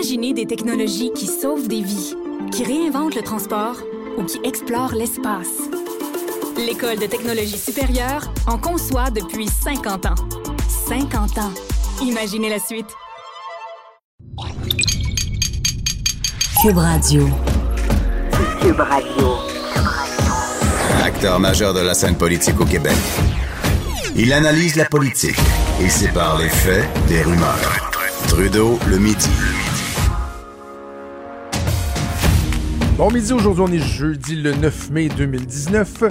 Imaginez des technologies qui sauvent des vies, qui réinventent le transport ou qui explorent l'espace. L'École de technologie supérieure en conçoit depuis 50 ans. 50 ans. Imaginez la suite. Cube Radio. Cube Radio. Acteur majeur de la scène politique au Québec. Il analyse la politique et sépare les faits des rumeurs. Trudeau le midi. Bon midi, aujourd'hui on est jeudi le 9 mai 2019.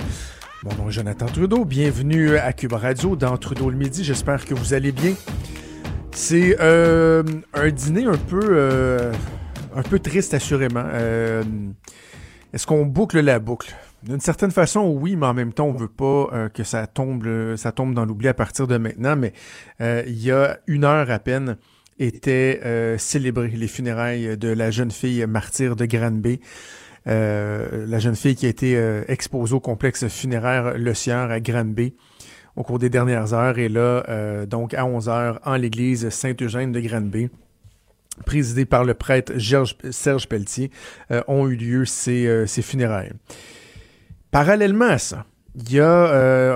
Mon nom est Jonathan Trudeau, bienvenue à Cube Radio dans Trudeau le midi, j'espère que vous allez bien. C'est euh, un dîner un peu, euh, un peu triste assurément. Euh, Est-ce qu'on boucle la boucle? D'une certaine façon, oui, mais en même temps, on veut pas euh, que ça tombe, ça tombe dans l'oubli à partir de maintenant. Mais euh, il y a une heure à peine, étaient euh, les funérailles de la jeune fille martyre de Granby. Euh, la jeune fille qui a été euh, exposée au complexe funéraire Le Sieur à Granby au cours des dernières heures. Et là, euh, donc à 11 heures, en l'église Saint-Eugène de Granby, présidée par le prêtre Serge, Pelletier, ont eu lieu ces, funérailles. Parallèlement à ça, il y a,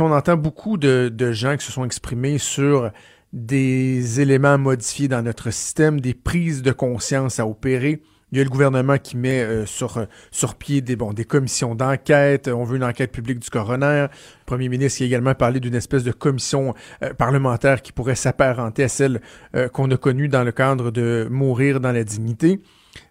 on entend beaucoup de gens qui se sont exprimés sur des éléments modifiés dans notre système, des prises de conscience à opérer. Il y a le gouvernement qui met euh, sur, sur pied des, bon, des commissions d'enquête. On veut une enquête publique du coroner. Le premier ministre qui a également parlé d'une espèce de commission euh, parlementaire qui pourrait s'apparenter à celle euh, qu'on a connue dans le cadre de Mourir dans la dignité.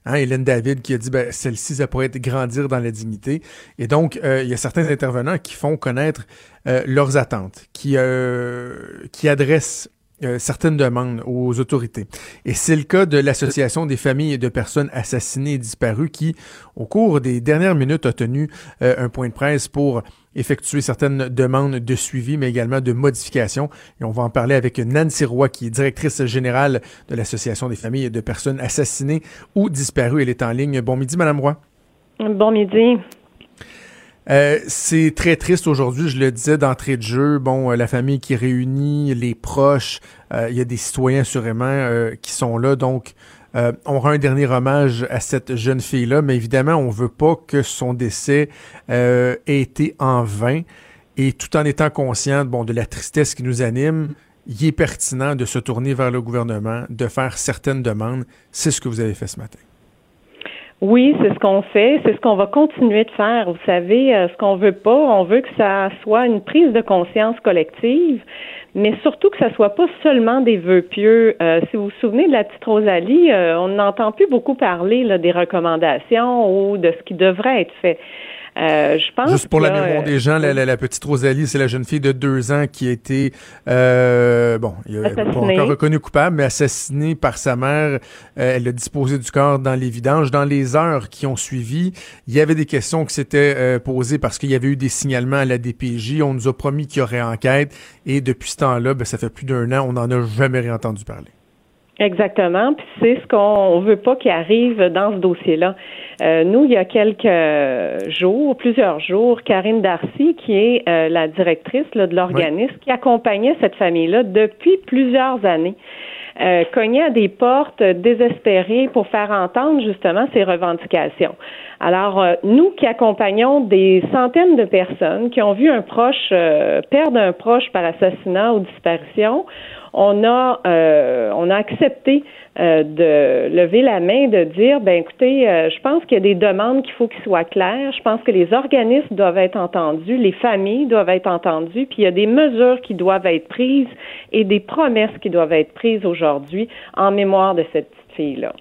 Hein, Hélène David qui a dit ben, celle-ci, ça pourrait être grandir dans la dignité. Et donc, euh, il y a certains intervenants qui font connaître euh, leurs attentes, qui, euh, qui adressent euh, certaines demandes aux autorités. Et c'est le cas de l'Association des familles de personnes assassinées et disparues qui, au cours des dernières minutes, a tenu euh, un point de presse pour effectuer certaines demandes de suivi, mais également de modification. Et on va en parler avec Nancy Roy, qui est directrice générale de l'Association des familles de personnes assassinées ou disparues. Elle est en ligne. Bon midi, Madame Roy. Bon midi. Euh, c'est très triste aujourd'hui, je le disais d'entrée de jeu. Bon, euh, la famille qui réunit, les proches, euh, il y a des citoyens sûrement euh, qui sont là, donc on rend un dernier hommage à cette jeune fille-là, mais évidemment, on veut pas que son décès ait été en vain. Et tout en étant conscient bon, de la tristesse qui nous anime, il est pertinent de se tourner vers le gouvernement, de faire certaines demandes. C'est ce que vous avez fait ce matin. Oui, c'est ce qu'on fait, c'est ce qu'on va continuer de faire. Vous savez, euh, ce qu'on veut pas, on veut que ça soit une prise de conscience collective, mais surtout que ça soit pas seulement des vœux pieux. Euh, si vous vous souvenez de la petite Rosalie, euh, on n'entend plus beaucoup parler là, des recommandations ou de ce qui devrait être fait. Euh, je pense Juste pour la mémoire des gens, la, la- la petite Rosalie, c'est la jeune fille de deux ans qui a été, euh, bon, il a pas encore reconnue coupable, mais assassinée par sa mère. Euh, elle a disposé du corps dans les vidanges. Dans les heures qui ont suivi, il y avait des questions qui s'étaient euh, posées parce qu'il y avait eu des signalements à la DPJ. On nous a promis qu'il y aurait enquête. Et depuis ce temps-là, ben, ça fait plus d'un an, on n'en a jamais rien entendu parler. Exactement, puis c'est ce qu'on veut pas qu'il arrive dans ce dossier-là. Euh, nous, il y a quelques jours, plusieurs jours, Karine Darcy, qui est euh, la directrice là, de l'organisme, qui accompagnait cette famille-là depuis plusieurs années, euh, cognait à des portes désespérées pour faire entendre justement ses revendications. Alors, euh, nous qui accompagnons des centaines de personnes qui ont vu un proche euh, perdre un proche par assassinat ou disparition, on a euh, on a accepté euh, de lever la main, de dire ben écoutez, euh, je pense qu'il y a des demandes qu'il faut qu'ils soient claires. Je pense que les organismes doivent être entendus, les familles doivent être entendues, puis il y a des mesures qui doivent être prises et des promesses qui doivent être prises aujourd'hui en mémoire de cette petite fille là.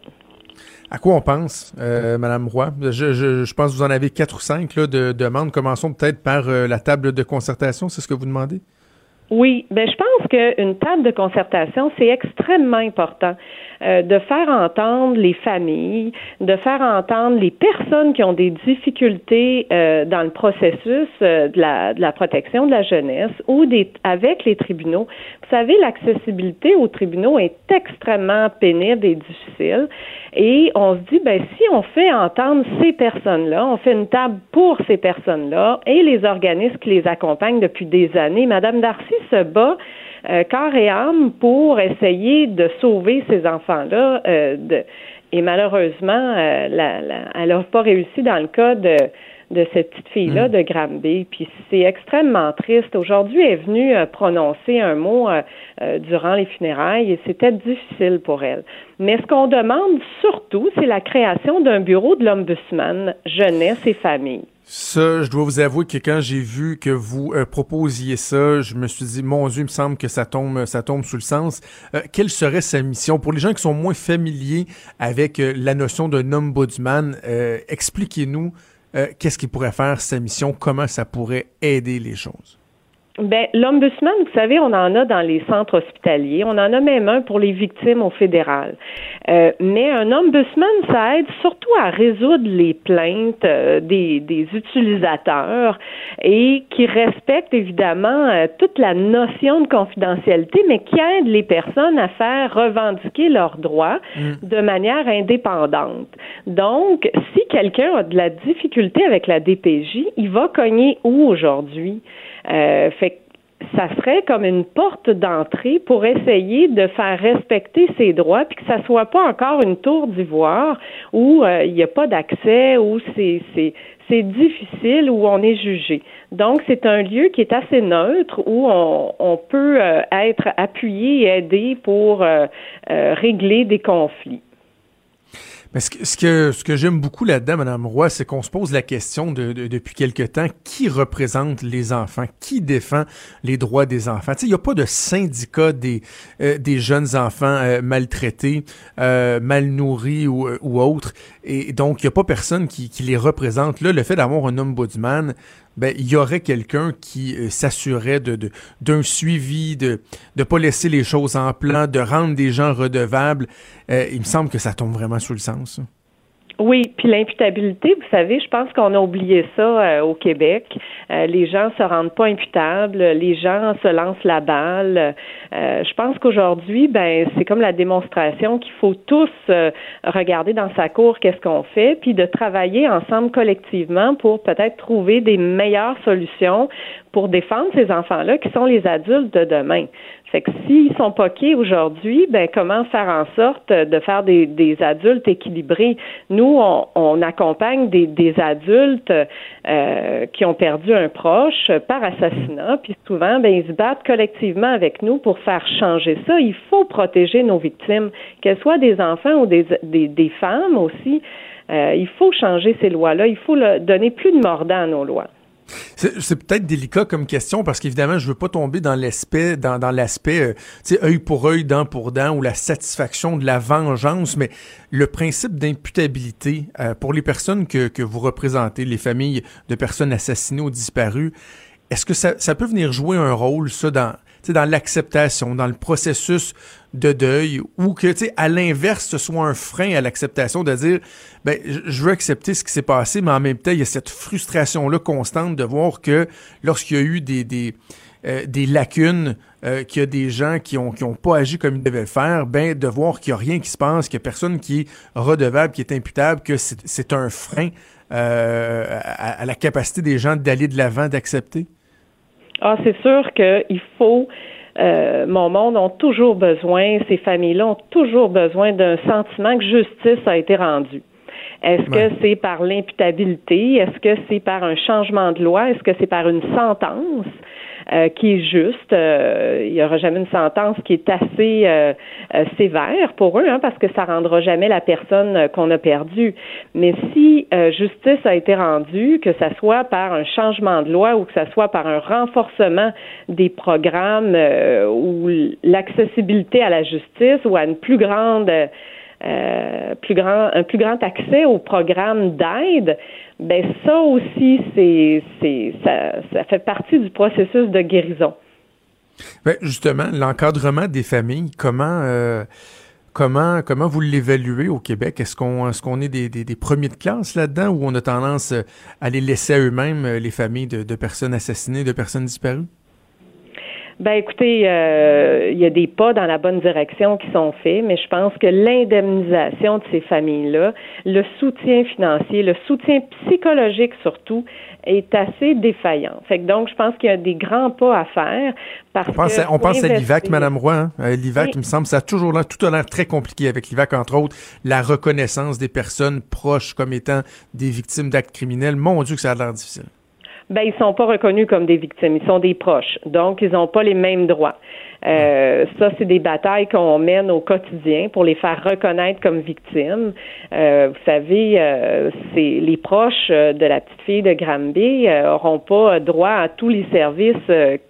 À quoi on pense, euh, Madame Roy? Je, pense que vous en avez quatre ou cinq de demandes. Commençons peut-être par la table de concertation. C'est ce que vous demandez? Oui, ben je pense qu'une table de concertation, c'est extrêmement important euh, de faire entendre les familles, de faire entendre les personnes qui ont des difficultés euh, dans le processus euh, de, la, de la protection de la jeunesse ou des, avec les tribunaux. Vous savez, l'accessibilité aux tribunaux est extrêmement pénible et difficile. Et on se dit, ben, si on fait entendre ces personnes-là, on fait une table pour ces personnes-là et les organismes qui les accompagnent depuis des années. Madame Darcy se bat corps et âme pour essayer de sauver ces enfants-là. et malheureusement, elle n'a pas réussi dans le cas de de cette petite fille-là mm. de Granby. Puis c'est extrêmement triste. Aujourd'hui, elle est venue euh, prononcer un mot euh, euh, durant les funérailles et c'était difficile pour elle. Mais ce qu'on demande surtout, c'est la création d'un bureau de l'Ombudsman jeunesse et famille. Ça, je dois vous avouer que quand j'ai vu que vous proposiez ça, je me suis dit, mon Dieu, il me semble que ça tombe, ça tombe sous le sens. quelle serait sa mission? Pour les gens qui sont moins familiers avec la notion d'un ombudsman Expliquez-nous euh, qu'est-ce qu'il pourrait faire, sa mission, comment ça pourrait aider les choses? Ben, l'ombudsman, vous savez, on en a dans les centres hospitaliers. On en a même un pour les victimes au fédéral. Euh, mais un ombudsman, ça aide surtout à résoudre les plaintes euh, des, des, utilisateurs et qui respecte évidemment euh, toute la notion de confidentialité, mais qui aide les personnes à faire revendiquer leurs droits mm. de manière indépendante. Donc, si quelqu'un a de la difficulté avec la DPJ, il va cogner où aujourd'hui? Euh, fait ça serait comme une porte d'entrée pour essayer de faire respecter ses droits, puis que ça soit pas encore une tour d'ivoire où euh, il n'y a pas d'accès, où c'est c'est difficile, où on est jugé. Donc, c'est un lieu qui est assez neutre où on, on peut euh, être appuyé et aidé pour régler des conflits. Mais ce que, ce que, j'aime beaucoup là-dedans, Madame Roy, c'est qu'on se pose la question de, depuis quelque temps, qui représente les enfants, qui défend les droits des enfants? Il n'y a pas de syndicat des, euh, des jeunes enfants euh, maltraités, euh, mal nourris ou, ou autres. Et donc, il n'y a pas personne qui, qui les représente. Là, le fait d'avoir un ombudsman, ben, il y aurait quelqu'un qui euh, s'assurait de, d'un suivi, de ne pas laisser les choses en plan, de rendre des gens redevables. Euh, il me semble que ça tombe vraiment sous le sens. Oui, puis l'imputabilité, vous savez, je pense qu'on a oublié ça euh, au Québec. Euh, les gens se rendent pas imputables, les gens se lancent la balle. Euh, je pense qu'aujourd'hui, ben, c'est comme la démonstration qu'il faut tous regarder dans sa cour qu'est-ce qu'on fait, puis de travailler ensemble collectivement pour peut-être trouver des meilleures solutions pour défendre ces enfants-là qui sont les adultes de demain. Fait que s'ils sont poqués aujourd'hui, ben comment faire en sorte de faire des, adultes équilibrés? Nous, on, accompagne des, adultes euh, qui ont perdu un proche par assassinat, puis souvent, ben ils se battent collectivement avec nous pour faire changer ça. Il faut protéger nos victimes, qu'elles soient des enfants ou des, des, des femmes aussi. Euh, il faut changer ces lois-là. Il faut donner plus de mordant à nos lois. C'est peut-être délicat comme question parce qu'évidemment, je veux pas tomber dans l'aspect, dans, dans l'aspect, euh, tu œil pour œil, dent pour dent ou la satisfaction de la vengeance, mais le principe d'imputabilité euh, pour les personnes que, que vous représentez, les familles de personnes assassinées ou disparues, est-ce que ça, ça peut venir jouer un rôle, ça, dans, dans l'acceptation, dans le processus de deuil, ou que, tu à l'inverse, ce soit un frein à l'acceptation de dire, ben, je veux accepter ce qui s'est passé, mais en même temps, il y a cette frustration-là constante de voir que lorsqu'il y a eu des, des, euh, des lacunes, euh, qu'il y a des gens qui ont, qui ont pas agi comme ils devaient le faire, ben, de voir qu'il y a rien qui se passe, qu'il y a personne qui est redevable, qui est imputable, que c'est un frein euh, à la capacité des gens d'aller de l'avant, d'accepter? Ah, c'est sûr qu'il faut. Euh, mon monde ont toujours besoin, ces familles-là ont toujours besoin d'un sentiment que justice a été rendue. Est-ce que c'est par l'imputabilité? Est-ce que c'est par un changement de loi? Est-ce que c'est par une sentence? Euh, qui est juste. Euh, il n'y aura jamais une sentence qui est assez euh, sévère pour eux, hein, parce que ça rendra jamais la personne qu'on a perdue. Mais si justice a été rendue, que ça soit par un changement de loi ou que ça soit par un renforcement des programmes ou l'accessibilité à la justice ou à une plus grande grand, un plus grand accès aux programmes d'aide, ben ça aussi, c'est, ça, fait partie du processus de guérison. Ben justement, l'encadrement des familles, comment euh, comment comment vous l'évaluez au Québec? Est-ce qu'on est des, des, premiers de classe là-dedans ou on a tendance à les laisser à eux-mêmes les familles de personnes assassinées, de personnes disparues? Ben écoutez, euh, il y a des pas dans la bonne direction qui sont faits, mais je pense que l'indemnisation de ces familles-là, le soutien financier, le soutien psychologique surtout, est assez défaillant. Fait que donc, je pense qu'il y a des grands pas à faire. Parce on pense, à, on pense à l'IVAC, Madame Roy. Hein? Euh, L'IVAC, il me semble, ça a toujours l'air, tout a l'air très compliqué avec l'IVAC, entre autres, la reconnaissance des personnes proches comme étant des victimes d'actes criminels. Mon Dieu, que ça a l'air difficile. Ben, ils sont pas reconnus comme des victimes, ils sont des proches. Donc, ils n'ont pas les mêmes droits. Euh, ça, c'est des batailles qu'on mène au quotidien pour les faire reconnaître comme victimes. Euh, vous savez, euh, c'est les proches de la petite fille de Granby n'auront pas droit à tous les services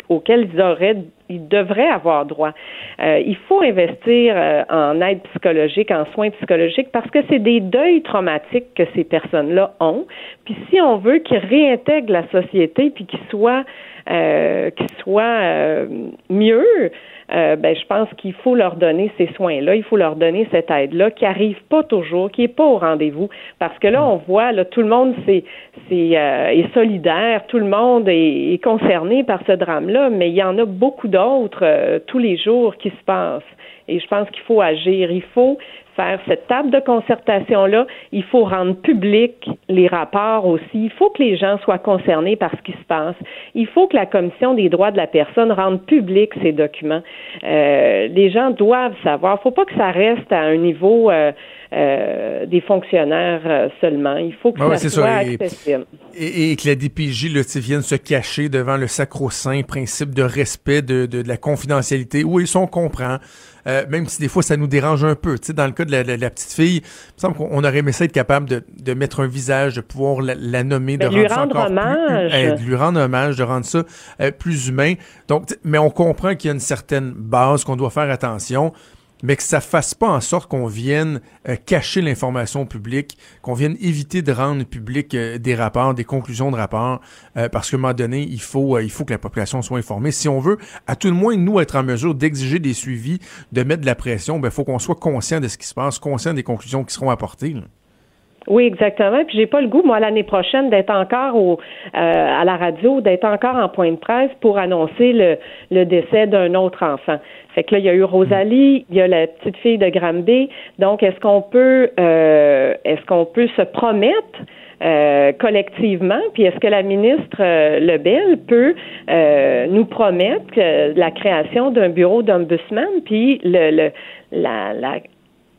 auxquels ils auraient ils devraient avoir droit. il faut investir en aide psychologique, en soins psychologiques, parce que c'est des deuils traumatiques que ces personnes-là ont. Puis si on veut qu'ils réintègrent la société, puis qu'ils soient euh, qui soient euh, mieux, euh, ben, je pense qu'il faut leur donner ces soins-là, il faut leur donner cette aide-là, qui arrive pas toujours, qui est pas au rendez-vous, parce que là, on voit, là, tout le monde c'est, c'est, euh, est solidaire, tout le monde est, est concerné par ce drame-là, mais il y en a beaucoup d'autres tous les jours qui se passent. Et je pense qu'il faut agir. Il faut faire cette table de concertation-là. Il faut rendre public les rapports aussi. Il faut que les gens soient concernés par ce qui se passe. Il faut que la Commission des droits de la personne rende public ces documents. Euh, les gens doivent savoir. Il ne faut pas que ça reste à un niveau euh, euh, des fonctionnaires seulement. Il faut que ah ça soit accessible. Et, que la DPJ là, vienne se cacher devant le sacro-saint principe de respect de, de, de la confidentialité. Oui, ils on comprend. Euh, même si des fois ça nous dérange un peu. Tu sais, dans le cas de la, petite fille, il me semble qu'on aurait aimé ça être capable de, de mettre un visage, de pouvoir la, nommer, de ben, lui rendre, hommage. de lui rendre hommage, de rendre ça euh, plus humain. Donc, mais on comprend qu'il y a une certaine base qu'on doit faire attention mais que ça fasse pas en sorte qu'on vienne euh, cacher l'information publique, qu'on vienne éviter de rendre public euh, des rapports, des conclusions de rapports, euh, parce qu'à un moment donné, il faut, il faut que la population soit informée. Si on veut, à tout le moins, nous, être en mesure d'exiger des suivis, de mettre de la pression, il ben, faut qu'on soit conscient de ce qui se passe, conscient des conclusions qui seront apportées. Oui, exactement. Puis j'ai pas le goût, moi, l'année prochaine, d'être encore au, à la radio, d'être encore en point de presse pour annoncer le, le décès d'un autre enfant. Fait que là, il y a eu Rosalie, il y a la petite fille de Granby. Donc, est-ce qu'on peut, euh, est-ce qu'on peut se promettre euh, collectivement, puis est-ce que la ministre euh, Lebel peut euh, nous promettre la création d'un bureau d'ombudsman, puis le, le la, la,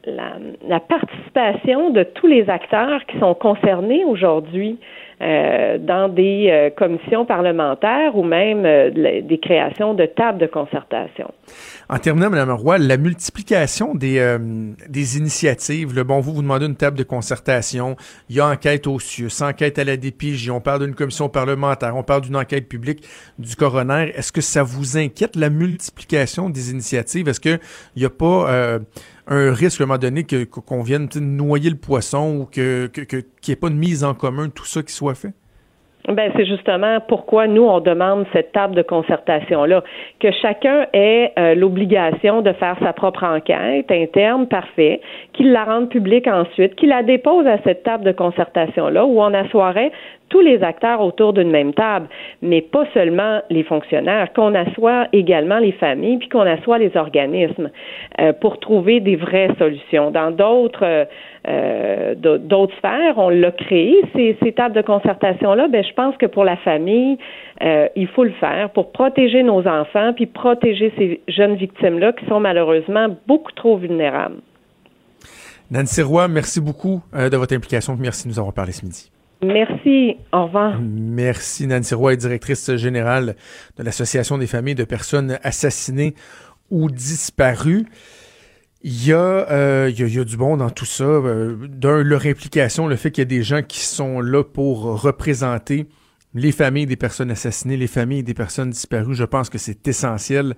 la, participation de tous les acteurs qui sont concernés aujourd'hui euh, dans des euh, commissions parlementaires ou même euh, des créations de tables de concertation. En terminant, Mme Roy, la multiplication des, des initiatives, le bon, vous vous demandez une table de concertation, il y a enquête au CIUS, enquête à la DPJ, on parle d'une commission parlementaire, on parle d'une enquête publique du coroner. Est-ce que ça vous inquiète, la multiplication des initiatives? Est-ce qu'il n'y a pas un risque à un moment donné que qu'on vienne noyer le poisson ou que qu'il que, n'y ait pas de mise en commun tout ça qui soit fait? Ben c'est justement pourquoi nous on demande cette table de concertation là, que chacun ait euh, l'obligation de faire sa propre enquête interne, parfait, qu'il la rende publique ensuite, qu'il la dépose à cette table de concertation là où on assoirait tous les acteurs autour d'une même table, mais pas seulement les fonctionnaires, qu'on assoit également les familles, puis qu'on assoit les organismes euh, pour trouver des vraies solutions. Dans d'autres euh, d'autres sphères, on l'a créé ces, tables de concertation là. Ben je pense que pour la famille, euh, il faut le faire pour protéger nos enfants puis protéger ces jeunes victimes là qui sont malheureusement beaucoup trop vulnérables. Nancy Roy, merci beaucoup de votre implication. Merci de nous avoir parlé ce midi. Merci. Au revoir. Merci. Nancy Roy directrice générale de l'Association des familles de personnes assassinées ou disparues. Il y, a, euh, du bon dans tout ça. Euh, D'un, leur implication, le fait qu'il y a des gens qui sont là pour représenter les familles des personnes assassinées, les familles des personnes disparues. Je pense que c'est essentiel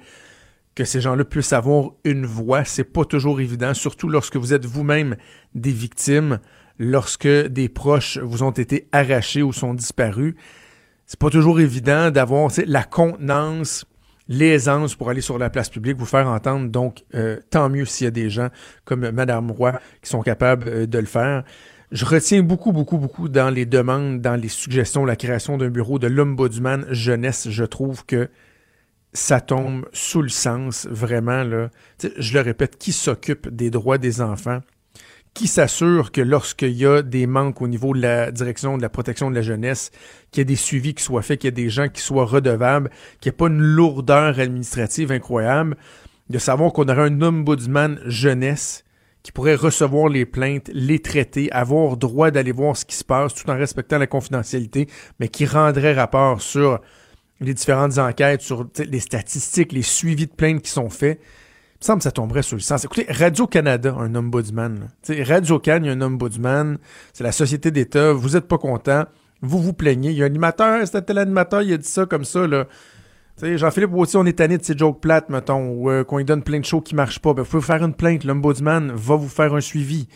que ces gens-là puissent avoir une voix. C'est pas toujours évident, surtout lorsque vous êtes vous-même des victimes lorsque des proches vous ont été arrachés ou sont disparus. C'est pas toujours évident d'avoir la contenance, l'aisance pour aller sur la place publique, vous faire entendre. Donc, euh, tant mieux s'il y a des gens comme Madame Roy qui sont capables euh, de le faire. Je retiens beaucoup, beaucoup, beaucoup dans les demandes, dans les suggestions, la création d'un bureau de l'ombudsman jeunesse. Je trouve que ça tombe sous le sens, vraiment, je le répète, qui s'occupe des droits des enfants? Qui s'assure que lorsqu'il y a des manques au niveau de la direction de la protection de la jeunesse, qu'il y ait des suivis qui soient faits, qu'il y ait des gens qui soient redevables, qu'il n'y ait pas une lourdeur administrative incroyable, de savoir qu'on aurait un ombudsman jeunesse qui pourrait recevoir les plaintes, les traiter, avoir droit d'aller voir ce qui se passe tout en respectant la confidentialité, mais qui rendrait rapport sur les différentes enquêtes, sur les statistiques, les suivis de plaintes qui sont faits. Il me semble que ça tomberait sur le sens. Écoutez, Radio-Canada un ombudsman. Radio-Can, il y a un ombudsman. C'est la société d'État. Vous n'êtes pas content. Vous vous plaignez. Il y a un animateur, c'était tel animateur, il a dit ça comme ça. là. Jean-Philippe aussi, on est tanné de ces jokes plates, mettons, ou euh, qu'on lui donne plein de shows qui marchent pas. Ben, vous pouvez faire une plainte. L'ombudsman va vous faire un suivi.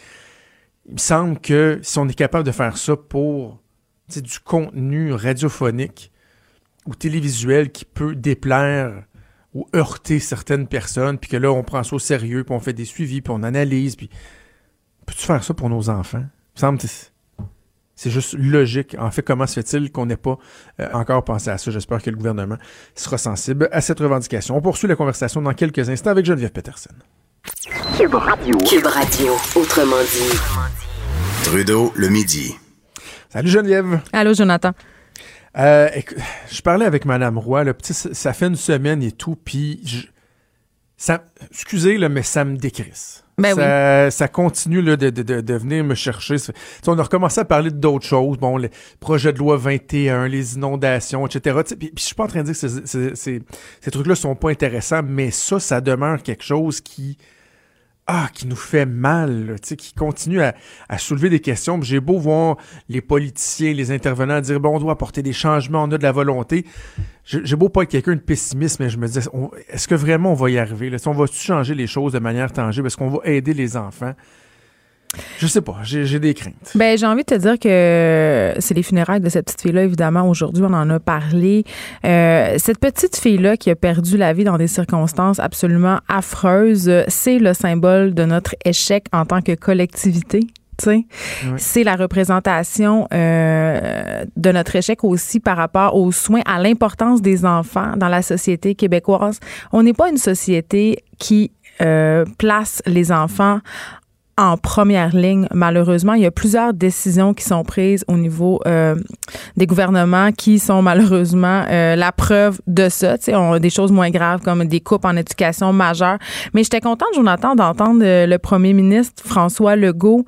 Il me semble que si on est capable de faire ça pour du contenu radiophonique ou télévisuel qui peut déplaire ou heurter certaines personnes, puis que là, on prend ça au sérieux, puis on fait des suivis, puis on analyse, puis... Peux-tu faire ça pour nos enfants? Semble c'est juste logique. En fait, comment se fait-il qu'on n'ait pas euh, encore pensé à ça? J'espère que le gouvernement sera sensible à cette revendication. On poursuit la conversation dans quelques instants avec Geneviève Peterson. Cube Radio. Cube Radio, autrement dit. Trudeau, le midi. Salut Geneviève. Allô, Jonathan. Euh, je parlais avec Madame Roy, là, ça, ça fait une semaine et tout, puis ça, excusez, là, mais ça me décrisse. Ben ça, oui. ça continue là, de, de, de, venir me chercher. on a recommencé à parler d'autres choses. Bon, le projet de loi 21, les inondations, etc. Puis, puis je suis pas en train de dire que ces, ces, ces, ces trucs-là sont pas intéressants, mais ça, ça demeure quelque chose qui ah, qui nous fait mal, qui continue à, soulever des questions. J'ai beau voir les politiciens, les intervenants dire bon, on doit apporter des changements, on a de la volonté. J'ai beau pas être quelqu'un de pessimiste, mais je me dis, est-ce que vraiment on va y arriver? Là? On va-tu changer les choses de manière tangible? Est-ce qu'on va aider les enfants? Je sais pas, j'ai des craintes. Ben, j'ai envie de te dire que c'est les funérailles de cette petite fille-là, évidemment. Aujourd'hui, on en a parlé. Euh, cette petite fille-là qui a perdu la vie dans des circonstances absolument affreuses, c'est le symbole de notre échec en tant que collectivité. Oui. C'est la représentation euh, de notre échec aussi par rapport aux soins, à l'importance des enfants dans la société québécoise. On n'est pas une société qui euh, place les enfants en première ligne. Malheureusement, il y a plusieurs décisions qui sont prises au niveau euh, des gouvernements qui sont malheureusement euh, la preuve de ça. Tu sais, on a des choses moins graves comme des coupes en éducation majeures. Mais j'étais contente, Jonathan, d'entendre euh, le premier ministre François Legault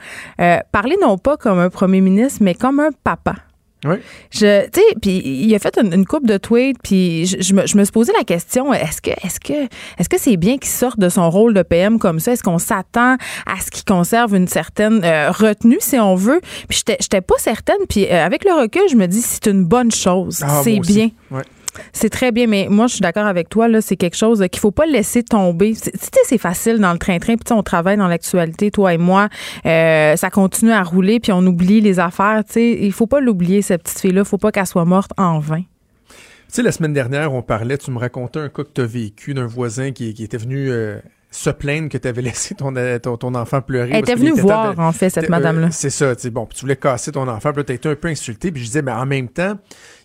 parler non pas comme un premier ministre, mais comme un papa. Oui. Je, tu sais, puis il a fait une, une coupe de tweets, puis je, je, me, je me suis posé la question est-ce que, est-ce que, est-ce que c'est bien qu'il sorte de son rôle de PM comme ça? Est-ce qu'on s'attend à ce qu'il conserve une certaine euh, retenue, si on veut? Puis j'étais, pas certaine. Puis euh, avec le recul, je me dis c'est une bonne chose, Ah, c'est bien. Ouais. C'est très bien, mais moi, je suis d'accord avec toi. Là, c'est quelque chose qu'il faut pas laisser tomber. C'est- Tu sais, c'est facile dans le train-train. Puis tu on travaille dans l'actualité, toi et moi. Euh, ça continue à rouler, puis on oublie les affaires. Tu sais, il faut pas l'oublier cette petite fille-là. Faut pas qu'elle soit morte en vain. Tu sais, la semaine dernière, on parlait, tu me racontais un cas que tu as vécu d'un voisin qui, qui était venu euh, se plaindre que tu avais laissé ton, euh, ton, ton enfant pleurer. Elle était venue voir, en fait, cette Euh, madame-là. c'est ça, tu sais, bon, tu voulais casser ton enfant, puis là, t'as été un peu insulté, puis je disais, mais en même temps,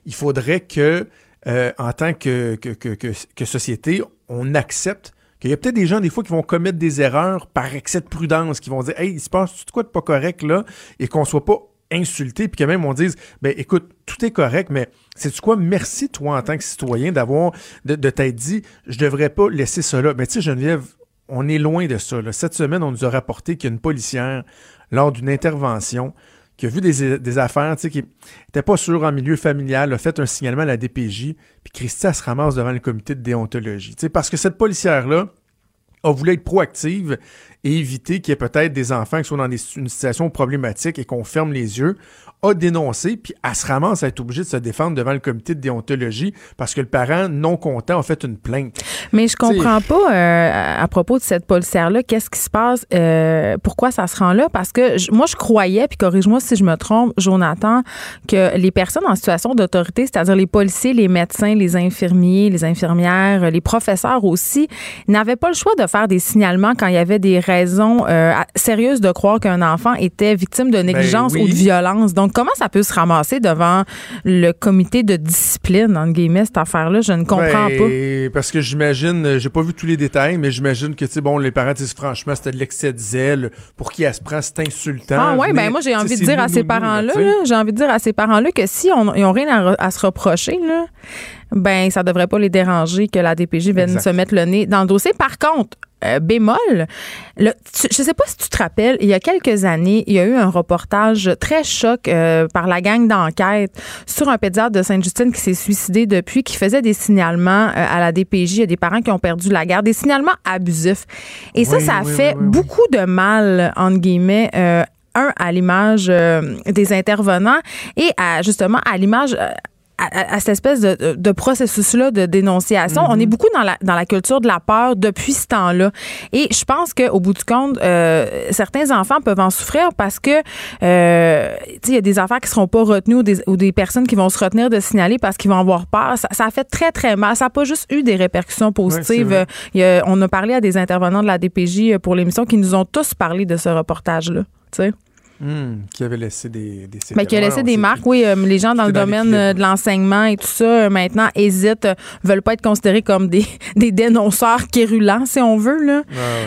il faudrait que, euh, en tant que, société, on accepte qu'il y a peut-être des gens, des fois, qui vont commettre des erreurs par excès de prudence, qui vont dire, hey, il se passe tout quoi de pas correct là, et qu'on soit pas insulté, puis que même on dise, ben écoute, tout est correct, mais c'est quoi, merci toi en tant que citoyen d'avoir, de, de t'être dit, je devrais pas laisser là. Mais tu sais, Geneviève, on est loin de ça. Cette semaine, on nous a rapporté qu'il y a une policière, lors d'une intervention, qui a vu des, affaires, tu sais, qui n'était pas sûre en milieu familial, a fait un signalement à la DPJ, puis Christy, se ramasse devant le comité de déontologie. Tu parce que cette policière-là a voulu être proactive et éviter qu'il y ait peut-être des enfants qui soient dans des, une situation problématique et qu'on ferme les yeux, a dénoncé, puis elle se ramasse à être obligée de se défendre devant le comité de déontologie parce que le parent non content a fait une plainte. Mais je comprends pas euh, à à propos de cette policière-là, qu'est-ce qui se passe, euh, pourquoi ça se rend là? Parce que je- moi, je croyais, puis corrige-moi si je me trompe, Jonathan, que les personnes en situation d'autorité, c'est-à-dire les policiers, les médecins, les infirmiers, les infirmières, les professeurs aussi, n'avaient pas le choix de faire des signalements quand il y avait des raisons euh, sérieuses de croire qu'un enfant était victime de négligence Ben ou oui. de violence. Donc, comment ça peut se ramasser devant le comité de discipline, entre guillemets, cette affaire-là? Je ne comprends pas. Ben, Parce que j'imagine, euh, j'ai pas vu tous les détails, mais j'imagine que, tu sais, bon, les parents disent franchement, c'était de l'excès de zèle. Pour qui elle se prend, c'est insultant. Ah ouais, Venez- ben moi j'ai envie de dire à ces parents-là, j'ai envie de dire à ces parents-là que si on, ils ont rien à, à se reprocher, là, ben ça devrait pas les déranger que la DPJ vienne Exact. se mettre le nez dans le dossier. Par contre, euh, bémol, le, tu- je sais pas si tu te rappelles, il y a quelques années, il y a eu un reportage très choc euh, par la gang d'enquête sur un pédiatre de Sainte-Justine qui s'est suicidé depuis, qui faisait des signalements euh, à la DPJ. Il y a des parents qui ont perdu la garde, des signalements abusifs. Et ça, Oui, ça a oui, fait oui, beaucoup de mal, entre guillemets, un à l'image des intervenants et à justement à l'image à, cette espèce de, de- processus-là de dénonciation. On est beaucoup dans la, dans la culture de la peur depuis ce temps-là. Et je pense qu'au bout du compte, euh, certains enfants peuvent en souffrir parce que, euh, tu sais, il y a des affaires qui seront pas retenues ou des, ou des personnes qui vont se retenir de signaler parce qu'ils vont avoir peur. Ça, ça a fait très, très mal. Ça n'a pas juste eu des répercussions positives. y a- on a parlé à des intervenants de la DPJ pour l'émission qui nous ont tous parlé de ce reportage-là. Hmm, qui avait laissé des, des Ben, qui a laissé des marques, oui. euh, les gens dans le dans domaine euh, de l'enseignement et tout ça, euh, maintenant, hésitent, veulent pas être considérés comme des, des dénonceurs quérulents, si on veut. Là.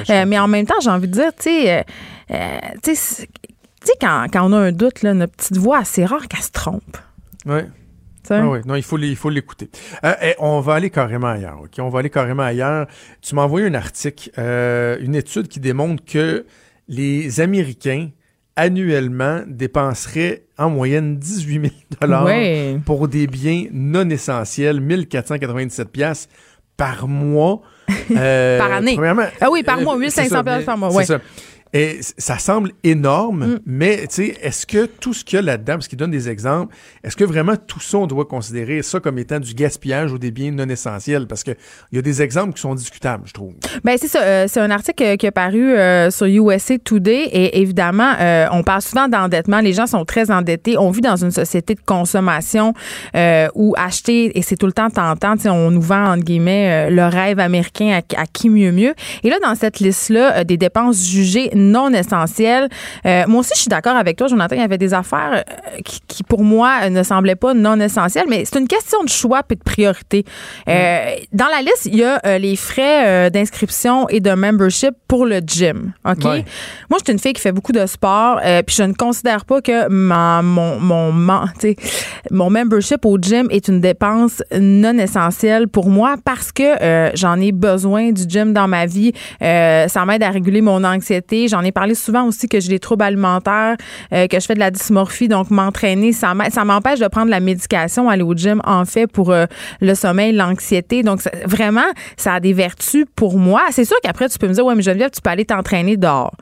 Ouais, mais en même temps, j'ai envie de dire, tu sais, tu quand, quand on a un doute, là, notre petite voix, c'est rare qu'elle se trompe. Sais? Ah oui, non, il faut il faut l'écouter. Euh, eh, on va aller carrément ailleurs, OK? On va aller carrément ailleurs. Tu m'as envoyé un article, euh, une étude qui démontre que les Américains, annuellement, dépenseraient en moyenne 18 000 Ouais. pour des biens non essentiels, 1497 pièces par mois. Euh, Par année. premièrement, Ah oui, par euh, mois, c'est 1500 ça, piastres mais- par mois, c'est ouais. ça. Et ça semble énorme, Mm. mais est-ce que tout ce qu'il y a là-dedans, parce qu'il donne des exemples, est-ce que vraiment tout ça, on doit considérer ça comme étant du gaspillage ou des biens non essentiels? Parce qu'il y a des exemples qui sont discutables, je trouve. Ben c'est ça. euh, c'est un article qui est paru euh, sur USA Today et évidemment, euh, on parle souvent d'endettement. Les gens sont très endettés. On vit dans une société de consommation où acheter et c'est tout le temps tentant. On nous vend entre guillemets le rêve américain à, à qui mieux mieux. Et là, dans cette liste-là, des dépenses jugées non essentielles. euh, moi aussi, je suis d'accord avec toi, Jonathan. Il y avait des affaires euh, qui, qui, pour moi ne semblaient pas non essentielles, mais c'est une question de choix et de priorité. Euh, Dans la liste, il y a les frais d'inscription et de membership pour le gym. OK? Ouais. Moi, je suis une fille qui fait beaucoup de sport, puis je ne considère pas que ma- mon, mon, mon, membership au gym est une dépense non essentielle pour moi parce que j'en ai besoin du gym dans ma vie. Ça m'aide à réguler mon anxiété. J'en ai parlé souvent aussi que j'ai des troubles alimentaires, euh, que je fais de la dysmorphie, donc m'entraîner, ça m'empêche de prendre la médication, aller au gym, en fait, pour euh, le sommeil, l'anxiété. Donc, vraiment, ça a des vertus pour moi. C'est sûr qu'après, tu peux me dire, ouais, mais Geneviève, tu peux aller t'entraîner dehors.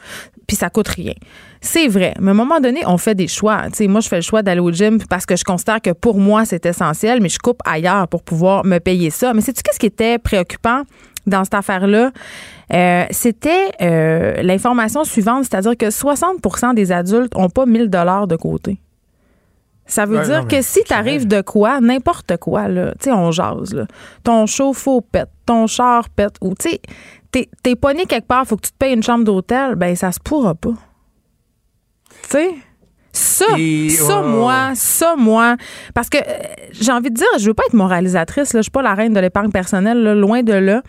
Puis ça coûte rien. C'est vrai. Mais à un moment donné, on fait des choix. Sais, moi, je fais le choix d'aller au gym parce que je considère que pour moi, c'est essentiel, mais je coupe ailleurs pour pouvoir me payer ça. Mais sais-tu qu'est-ce qui était préoccupant dans cette affaire-là? Euh, c'était euh, l'information suivante, c'est-à-dire que 60% des adultes n'ont pas 1000 dollars de côté. Ça veut Ouais, dire non, que si tu arrives de quoi, n'importe quoi, là, tu sais, on jase, là. Ton chauffe-eau pète, ton char pète, ou tu sais, t'es, t'es pogné quelque part, faut que tu te payes une chambre d'hôtel, ben ça se pourra pas. Tu sais? Ça, Et- ça, moi, ça, moi. Parce que euh, j'ai envie de dire, je veux pas être moralisatrice, là. Je suis pas la reine de l'épargne personnelle, là, loin de là.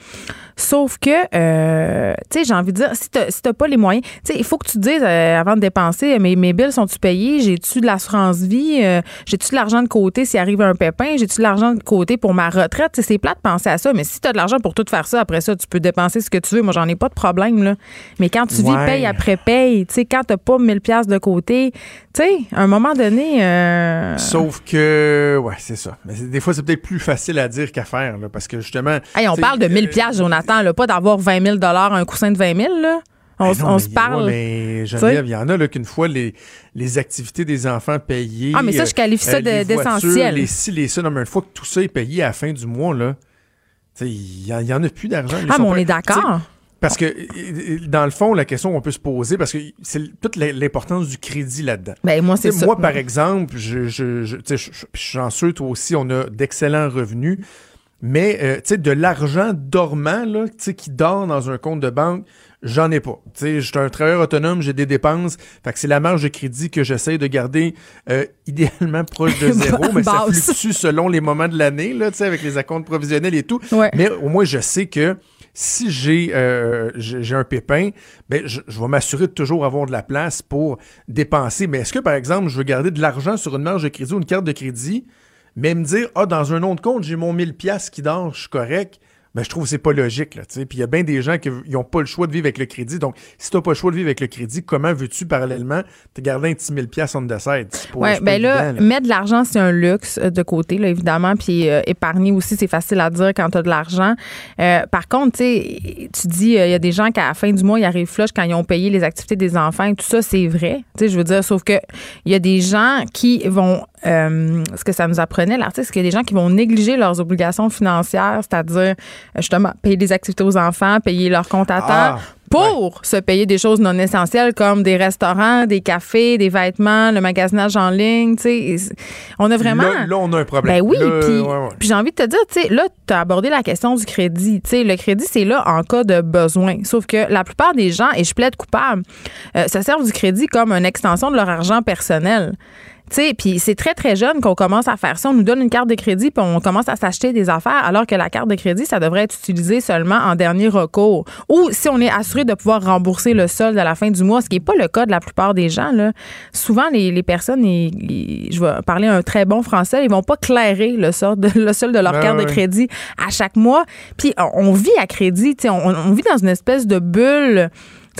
Sauf que, euh, tu sais, j'ai envie de dire, si t'as si t'as pas les moyens, tu sais, il faut que tu te dises euh, avant de dépenser, mes, mes billes sont-tu payées? J'ai-tu de l'assurance vie? Euh, J'ai-tu de l'argent de côté s'il arrive un pépin? J'ai-tu de l'argent de côté pour ma retraite? Tu sais, C'est plate de penser à ça, mais si tu as de l'argent pour tout faire ça, après ça, tu peux dépenser ce que tu veux. Moi, j'en ai pas de problème, là. Mais quand tu vis paye après paye, tu sais, quand t'as pas 1000 pièces de côté, tu sais, à un moment donné, euh, Sauf que, ouais, c'est ça. Mais des fois, c'est peut-être plus facile à dire qu'à faire, là, parce que justement. Hey, on parle de 1000 euh, pièces, Jonathan, là, pas d'avoir 20 000 un coussin de 20 000 là. On, Ben non, on se parle. mais Geneviève, il y en a là qu'une fois les, les activités des enfants payées. Ah, mais ça, je qualifie ça euh, de- les voitures, d'essentiel. Les ci, les ça. Non, mais une fois que tout ça est payé à la fin du mois, là, il y, en- il y en a plus d'argent. Ah, mais on est d'accord. Parce que, dans le fond, la question qu'on peut se poser, parce que c'est toute l'importance du crédit là-dedans. Ben, moi, c'est. Moi, par exemple, je, je- je- je suis chanceux, toi aussi, on a d'excellents revenus. Mais, euh, tu sais, de l'argent dormant, là, tu sais, qui dort dans un compte de banque, j'en ai pas. Tu sais, je suis un travailleur autonome, j'ai des dépenses. Fait que c'est la marge de crédit que j'essaie de garder euh, idéalement proche de zéro, mais ça fluctue selon les moments de l'année, là, tu sais, avec les acomptes provisionnels et tout. Mais au moins, je sais que si j'ai euh, j'ai un pépin, ben je, je vais m'assurer de toujours avoir de la place pour dépenser. Mais est-ce que, par exemple, je veux garder de l'argent sur une marge de crédit ou une carte de crédit, mais me dire, ah, dans un autre compte, j'ai mon 1000 pièces qui dort, je suis correct ben, je trouve que c'est pas logique. Là, Puis il y a bien des gens qui n'ont pas le choix de vivre avec le crédit. Donc, si tu n'as pas le choix de vivre avec le crédit, comment veux-tu parallèlement te garder un petit 1000 pièces on the side? Oui, ben là, mettre de l'argent, c'est un luxe euh, de côté, là, évidemment. Puis euh, épargner aussi, c'est facile à dire quand tu as de l'argent. Euh, par contre, tu dis, il y a des gens qui, à la fin du mois, ils arrivent flush quand ils ont payé les activités des enfants. Et tout ça, c'est vrai. Je veux dire, sauf que il y a des gens qui vont ce que ça nous apprenait, l'artiste, c'est qu'il y a des gens qui vont négliger leurs obligations financières, c'est-à-dire justement payer des activités aux enfants, payer leur compte à. Ah, pour se payer des choses non essentielles comme des restaurants, des cafés, des vêtements, le magasinage en ligne, tu sais, on a vraiment là, on a un problème. Ben oui, puis j'ai envie de te dire, tu sais, là tu as abordé la question du crédit, tu sais, le crédit c'est là en cas de besoin. Sauf que la plupart des gens et je plaide coupable, euh, se servent du crédit comme une extension de leur argent personnel puis c'est très, très jeune qu'on commence à faire ça. On nous donne une carte de crédit, puis on commence à s'acheter des affaires, alors que la carte de crédit, ça devrait être utilisé seulement en dernier recours. Ou si on est assuré de pouvoir rembourser le solde à la fin du mois, ce qui n'est pas le cas de la plupart des gens. Là. Souvent, les, personnes, je vais parler un très bon français, ils vont pas clairer le solde, le solde de leur ben carte de crédit à chaque mois. Puis on, vit à crédit, on, on vit dans une espèce de bulle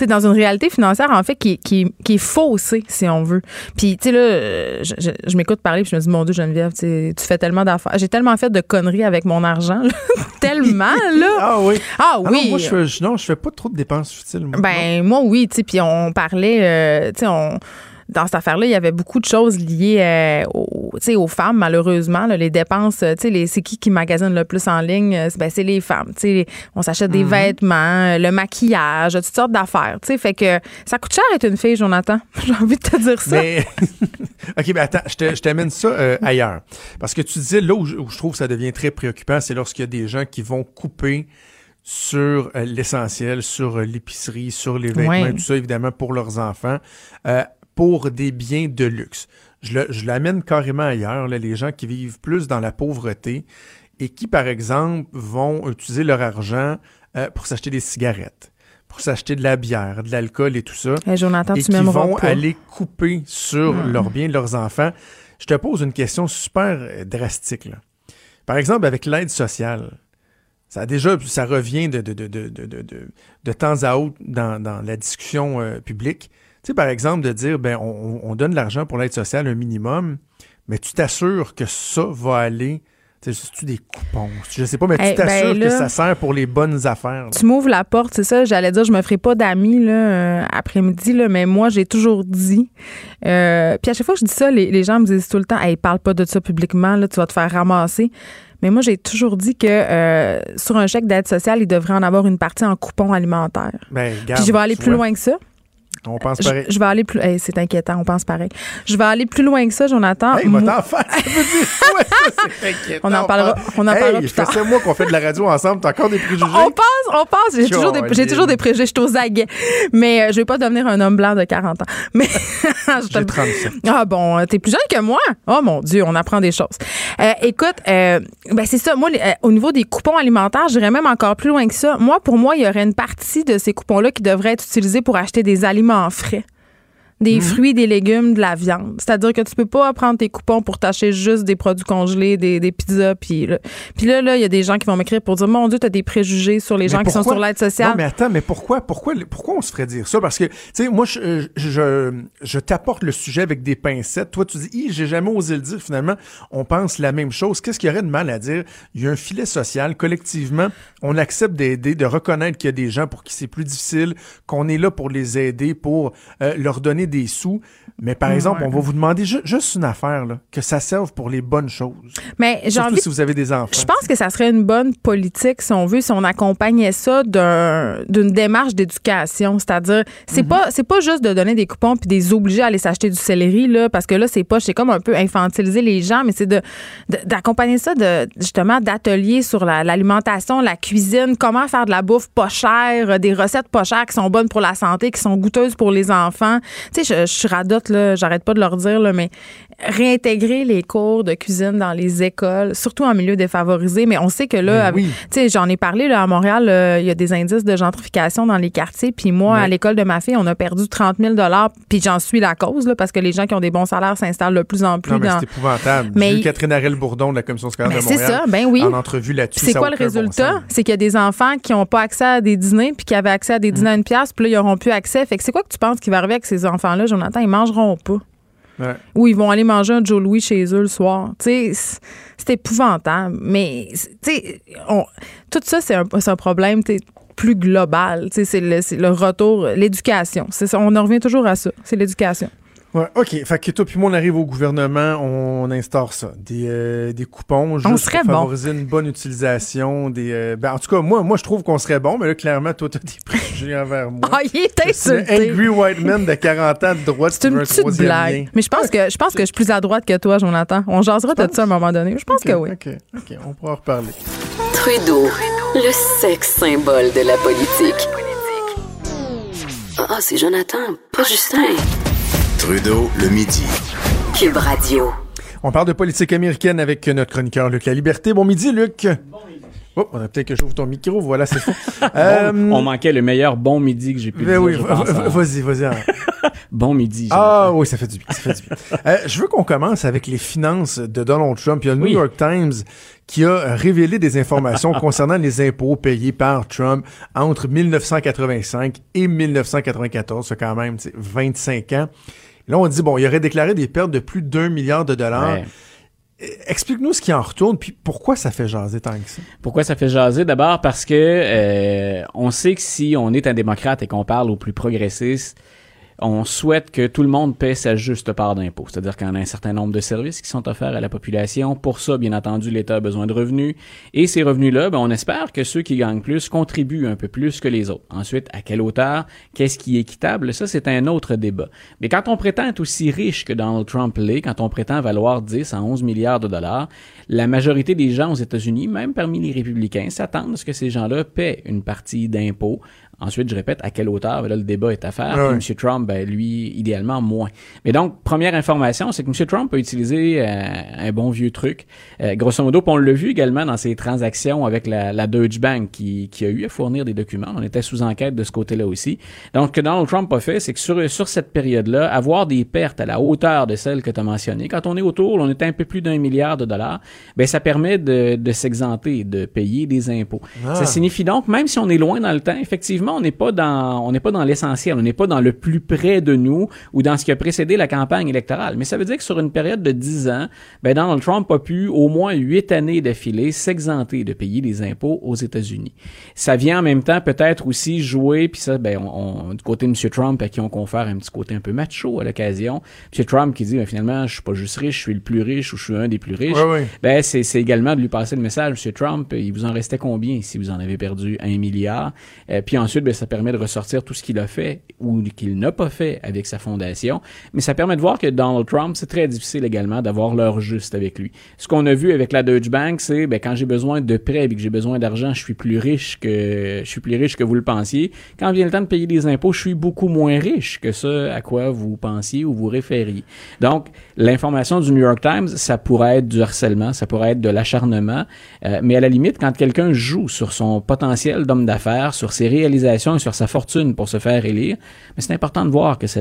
dans une réalité financière, en fait, qui, qui, qui est faussée, si on veut. Puis, tu sais, là, je, m'écoute parler, puis je me dis, mon Dieu, Geneviève, tu fais tellement d'affaires. J'ai tellement fait de conneries avec mon argent, tellement, là. Ah oui. Ah, ah oui. non, moi, je fais, non, je fais pas trop de dépenses futiles. ben, moi, oui, tu sais, puis on parlait, euh, tu sais, on dans cette affaire-là, il y avait beaucoup de choses liées euh, aux, aux femmes, malheureusement. les dépenses, c'est qui qui magasine le plus en ligne? Euh, ben, c'est les femmes. on s'achète des mhm. vêtements, euh, le maquillage, toutes sortes d'affaires. Fait que ça coûte cher être une fille, Jonathan. J'ai envie de te dire ça. Mais... OK, mais attends, je t'amène ça ailleurs. Parce que tu disais, là où je, trouve que ça devient très préoccupant, c'est lorsqu'il y a des gens qui vont couper sur l'essentiel, sur l'épicerie, sur les vêtements, tout ça, évidemment, pour leurs enfants pour des biens de luxe. Je l'amène carrément ailleurs, les gens qui vivent plus dans la pauvreté et qui, par exemple, vont utiliser leur argent euh, pour s'acheter des cigarettes, pour s'acheter de la bière, de l'alcool et tout ça. Jonathan, et qui vont aller couper sur hmm. leurs biens, leurs enfants. Je te pose une question super euh, drastique. Par exemple, avec l'aide sociale, ça a déjà, ça revient de, de, de, de temps à autre dans, dans la discussion euh, publique. Tu sais, par exemple, de dire, ben, on, donne l'argent pour l'aide sociale un minimum, mais tu t'assures que ça va aller c'est-tu des coupons? Je sais pas, mais tu ben t'assures que ça sert pour les bonnes affaires. Tu m'ouvres la porte, c'est ça? J'allais dire, je me ferai pas d'amis là, euh, après-midi, là, mais moi, j'ai toujours dit. Euh, puis à chaque fois que je dis ça, les, gens me disent tout le temps, hey, parle pas de ça publiquement, là, tu vas te faire ramasser. Mais moi, j'ai toujours dit que euh, sur un chèque d'aide sociale, il devrait en avoir une partie en coupons alimentaires. Ben, puis je vais aller plus loin que ça. On pense pareil. Je, vais aller plus. c'est inquiétant, on pense pareil. Je vais aller plus loin que ça, Jonathan. Hey, moi... t'en ça veut dire quoi, ça? C'est inquiétant. On en parlera, on en parlera plus tard. qu'on fait de la radio ensemble. T'as encore des préjugés? On pense, on pense. J'ai toujours, des, j'ai toujours des préjugés. Je suis aux aguets. Mais euh, je vais pas devenir un homme blanc de 40 ans. Mais. j'ai 37. Ah bon, euh, t'es plus jeune que moi? Oh mon Dieu, on apprend des choses. Euh, écoute, euh, ben c'est ça. Moi, au niveau des coupons alimentaires, j'irais même encore plus loin que ça. Moi, pour moi, il y aurait une partie de ces coupons-là qui devrait être utilisée pour acheter des aliments frais des mhm. fruits, des légumes, de la viande. C'est-à-dire que tu peux pas prendre tes coupons pour t'acheter juste des produits congelés, des, des pizzas. Puis là, puis là, il y a des gens qui vont m'écrire pour dire Mon Dieu, tu as des préjugés sur les gens qui sont sur l'aide sociale. Non, mais attends, mais pourquoi, pourquoi, pourquoi on se ferait dire ça? Parce que, tu sais, moi, je, je, je t'apporte le sujet avec des pincettes. Toi, tu dis j'ai jamais osé le dire. Finalement, on pense la même chose. Qu'est-ce qu'il y aurait de mal à dire? Il y a un filet social. Collectivement, on accepte d'aider, de reconnaître qu'il y a des gens pour qui c'est plus difficile, qu'on est là pour les aider, pour euh, leur donner des sous. Mais par exemple, on va vous demander juste une affaire, là, que ça serve pour les bonnes choses. Mais Surtout si vous avez des enfants. Je pense que ça serait une bonne politique, si on veut, si on accompagnait ça d'une démarche d'éducation. C'est-à-dire, c'est mhm. pas c'est pas juste de donner des coupons puis des obliger à aller s'acheter du céleri, là, parce que là, c'est pas, c'est comme un peu infantiliser les gens, mais c'est de, d'accompagner ça de, justement, d'ateliers sur l'alimentation, la, cuisine, comment faire de la bouffe pas chère, des recettes pas chères qui sont bonnes pour la santé, qui sont goûteuses pour les enfants. Tu je, je suis radote, là, j'arrête pas de leur dire, là, mais réintégrer les cours de cuisine dans les écoles, surtout en milieu défavorisé. Mais on sait que là, ben tu sais, j'en ai parlé là, à Montréal, euh, il y a des indices de gentrification dans les quartiers. Puis moi, à l'école de ma fille, on a perdu 30 000 Puis j'en suis la cause, là, parce que les gens qui ont des bons salaires s'installent de plus en plus. Non, mais c'est épouvantable. Mais J'ai Catherine Arel-Bourdon de la Commission scolaire de Montréal. C'est ça, ben oui. En entrevue là-dessus. C'est quoi le résultat? c'est qu'il y a des enfants qui n'ont pas accès à des dîners, puis qui avaient accès à des dîners à une pièce, puis là, ils n'auront plus accès. Fait que c'est quoi que tu penses qui va arriver avec ces enfants-là, Jonathan? Ils mangeront pas. Ou ils vont aller manger un Joe Louis chez eux le soir. c'est épouvantable. Mais tout ça, c'est un, un, problème plus global. C'est le, retour, l'éducation. On en revient toujours à ça. C'est l'éducation. Ouais, OK. Fait que toi puis moi, on arrive au gouvernement, on instaure ça. Des, euh, des coupons juste pour favoriser une bonne utilisation. Des, euh, ben, en tout cas, moi, moi je trouve qu'on serait bon, mais là, clairement, toi, t'as des préjugés envers moi. Ah, il est insulté. angry white man de 40 ans de droite. C'est une petite blague. Mais je pense que je pense que je suis plus à droite que toi, Jonathan. On jasera de ça à un moment donné. Je pense que oui. OK, OK. On pourra en reparler. Trudeau, le sexe symbole de la politique. Ah, c'est Jonathan, pas Justin. Trudeau, le midi. Cube Radio. On parle de politique américaine avec notre chroniqueur Luc La Liberté. Bon midi, Luc. Bon midi. Oh, on a peut-être que j'ouvre ton micro. Voilà, c'est. Euh, on manquait le meilleur bon midi que j'ai pu ben dire. Oui, hein. vas-y, vas-y. bon midi. Ah oui, ça fait du bien. Ça fait du bien. Euh, je veux qu'on commence avec les finances de Donald Trump. Il y a le New York Times qui a révélé des informations concernant les impôts payés par Trump entre 1985 et 1994. C'est quand même 25 ans. Là, on dit, bon, il aurait déclaré des pertes de plus d'un milliard de dollars. Explique-nous ce qui en retourne, puis pourquoi ça fait jaser tant que ça? Pourquoi ça fait jaser? D'abord parce que euh, on sait que si on est un démocrate et qu'on parle aux plus progressistes, on souhaite que tout le monde paie sa juste part d'impôts. C'est-à-dire qu'on a un certain nombre de services qui sont offerts à la population. Pour ça, bien entendu, l'État a besoin de revenus. Et ces revenus-là, ben, on espère que ceux qui gagnent plus contribuent un peu plus que les autres. Ensuite, à quelle hauteur? Qu'est-ce qui est équitable? Ça, c'est un autre débat. Mais quand on prétend être aussi riche que Donald Trump l'est, quand on prétend valoir 10 à 11 milliards de dollars, la majorité des gens aux États-Unis, même parmi les républicains, s'attendent à ce que ces gens-là paient une partie d'impôts Ensuite, je répète, à quelle hauteur? Là, le débat est à faire. M. Trump, ben, lui, idéalement, moins. Mais donc, première information, c'est que M. Trump a utilisé euh, un bon vieux truc. Euh, grosso modo, on l'a vu également dans ses transactions avec la, la Deutsche Bank qui, qui, a eu à fournir des documents. On était sous enquête de ce côté-là aussi. Donc, ce que Donald Trump a fait, c'est que sur, sur cette période-là, avoir des pertes à la hauteur de celles que tu as mentionnées, quand on est autour, on est un peu plus d'un milliard de dollars, ben, ça permet de, de s'exenter, de payer des impôts. Ça ah. signifie donc, même si on est loin dans le temps, effectivement, on n'est pas dans, on n'est pas dans l'essentiel, on n'est pas dans le plus près de nous ou dans ce qui a précédé la campagne électorale. Mais ça veut dire que sur une période de 10 ans, ben Donald Trump a pu au moins huit années d'affilée s'exenter de payer des impôts aux États-Unis. Ça vient en même temps peut-être aussi jouer, puis ça, ben, on, du côté de M. Trump, à qui on confère un petit côté un peu macho à l'occasion. M. Trump qui dit, ben, finalement, je suis pas juste riche, je suis le plus riche ou je suis un des plus riches. Ben, c'est, c'est également de lui passer le message, M. Trump, il vous en restait combien si vous en avez perdu un milliard? Euh, puis ensuite, ben, ça permet de ressortir tout ce qu'il a fait ou qu'il n'a pas fait avec sa fondation. Mais ça permet de voir que Donald Trump, c'est très difficile également d'avoir l'heure juste avec lui. Ce qu'on a vu avec la Deutsche Bank, c'est ben, quand j'ai besoin de prêts et que j'ai besoin d'argent, je suis plus riche que je suis plus riche que vous le pensiez. Quand vient le temps de payer des impôts, je suis beaucoup moins riche que ce à quoi vous pensiez ou vous référiez. Donc, l'information du New York Times, ça pourrait être du harcèlement, ça pourrait être de l'acharnement, euh, mais à la limite, quand quelqu'un joue sur son potentiel d'homme d'affaires, sur ses réalisations sur sa fortune pour se faire élire. Mais c'est important de voir que ce,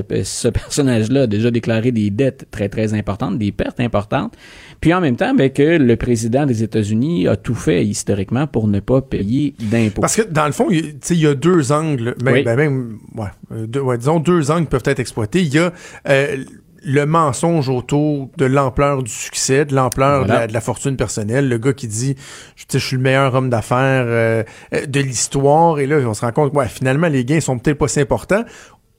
personnage-là a déjà déclaré des dettes très, très importantes, des pertes importantes. Puis en même temps, ben, que le président des États-Unis a tout fait historiquement pour ne pas payer d'impôts. Parce que dans le fond, il y a deux angles, ben, ben, ben ouais, disons deux angles peuvent être exploités. Il y a euh, le mensonge autour de l'ampleur du succès, de l'ampleur de, la fortune personnelle. Le gars qui dit, je, je suis le meilleur homme d'affaires euh, euh, de l'histoire. Et là, on se rend compte, ouais, finalement, les gains sont peut-être pas si importants.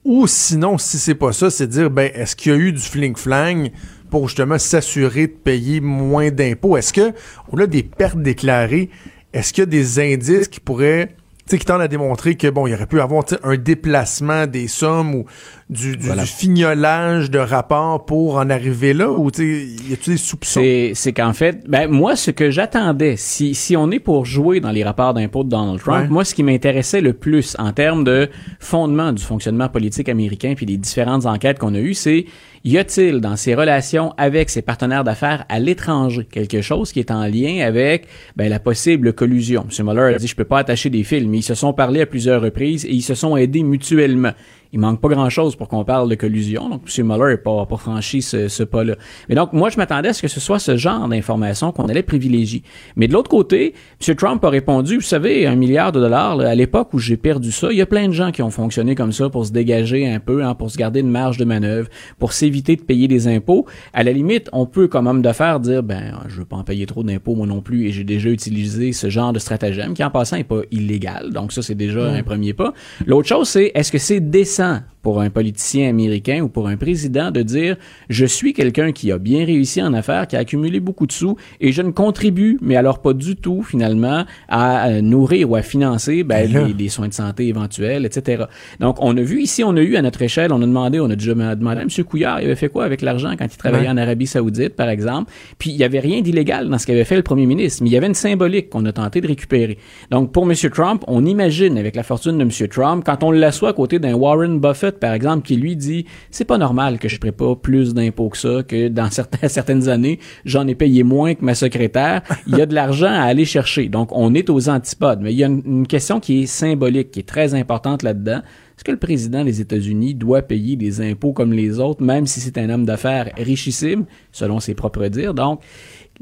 Ou sinon, si c'est pas ça, c'est dire, ben, est-ce qu'il y a eu du fling-flang pour justement s'assurer de payer moins d'impôts? Est-ce que, au-delà des pertes déclarées, est-ce qu'il y a des indices qui pourraient qui tendent à démontrer que bon, il aurait pu avoir un déplacement des sommes ou du, du, fignolage de rapports pour en arriver là ou y a-t-il des soupçons? C'est qu'en fait, ben moi ce que j'attendais, si si on est pour jouer dans les rapports d'impôts de Donald Trump, moi ce qui m'intéressait le plus en termes de fondement du fonctionnement politique américain puis des différentes enquêtes qu'on a eues, c'est y a-t-il dans ses relations avec ses partenaires d'affaires à l'étranger quelque chose qui est en lien avec ben, la possible collusion? M. Mueller a dit, je peux pas attacher des fils, mais ils se sont parlé à plusieurs reprises et ils se sont aidés mutuellement il manque pas grand-chose pour qu'on parle de collusion. Donc, M. Mueller n'a pas, pas franchi ce, ce pas-là. Mais donc, moi, je m'attendais à ce que ce soit ce genre d'information qu'on allait privilégier. Mais de l'autre côté, M. Trump a répondu, vous savez, un milliard de dollars, à l'époque où j'ai perdu ça, il y a plein de gens qui ont fonctionné comme ça pour se dégager un peu, hein, pour se garder une marge de manœuvre, pour s'éviter de payer des impôts. À la limite, on peut, comme homme d'affaires, dire, ben, je veux pas en payer trop d'impôts, moi non plus, et j'ai déjà utilisé ce genre de stratagème, qui en passant n'est pas illégal. Donc ça, c'est déjà un premier pas. L'autre chose, c'est, est-ce que c'est décent pour un politicien américain ou pour un président de dire je suis quelqu'un qui a bien réussi en affaires, qui a accumulé beaucoup de sous et je ne contribue, mais alors pas du tout finalement à nourrir ou à financer ben, ben les, soins de santé éventuels, etc. Donc on a vu ici, on a eu à notre échelle, on a demandé, on a déjà demandé à M. Couillard, il avait fait quoi avec l'argent quand il travaillait en Arabie Saoudite, par exemple? Puis il y avait rien d'illégal dans ce qu'avait fait le premier ministre, mais il y avait une symbolique qu'on a tenté de récupérer. Donc pour M. Trump, on imagine avec la fortune de M. Trump, quand on l'assoit à côté d'un Warren Buffett par exemple, qui lui dit c'est pas normal que je ne pas plus d'impôts que ça, que dans certaines, certaines années, j'en ai payé moins que ma secrétaire. Il y a de l'argent à aller chercher. Donc, on est aux antipodes. Mais il y a une, question qui est symbolique, qui est très importante là-dedans. Est-ce que le président des États-Unis doit payer des impôts comme les autres, même si c'est un homme d'affaires richissime, selon ses propres dires? Donc,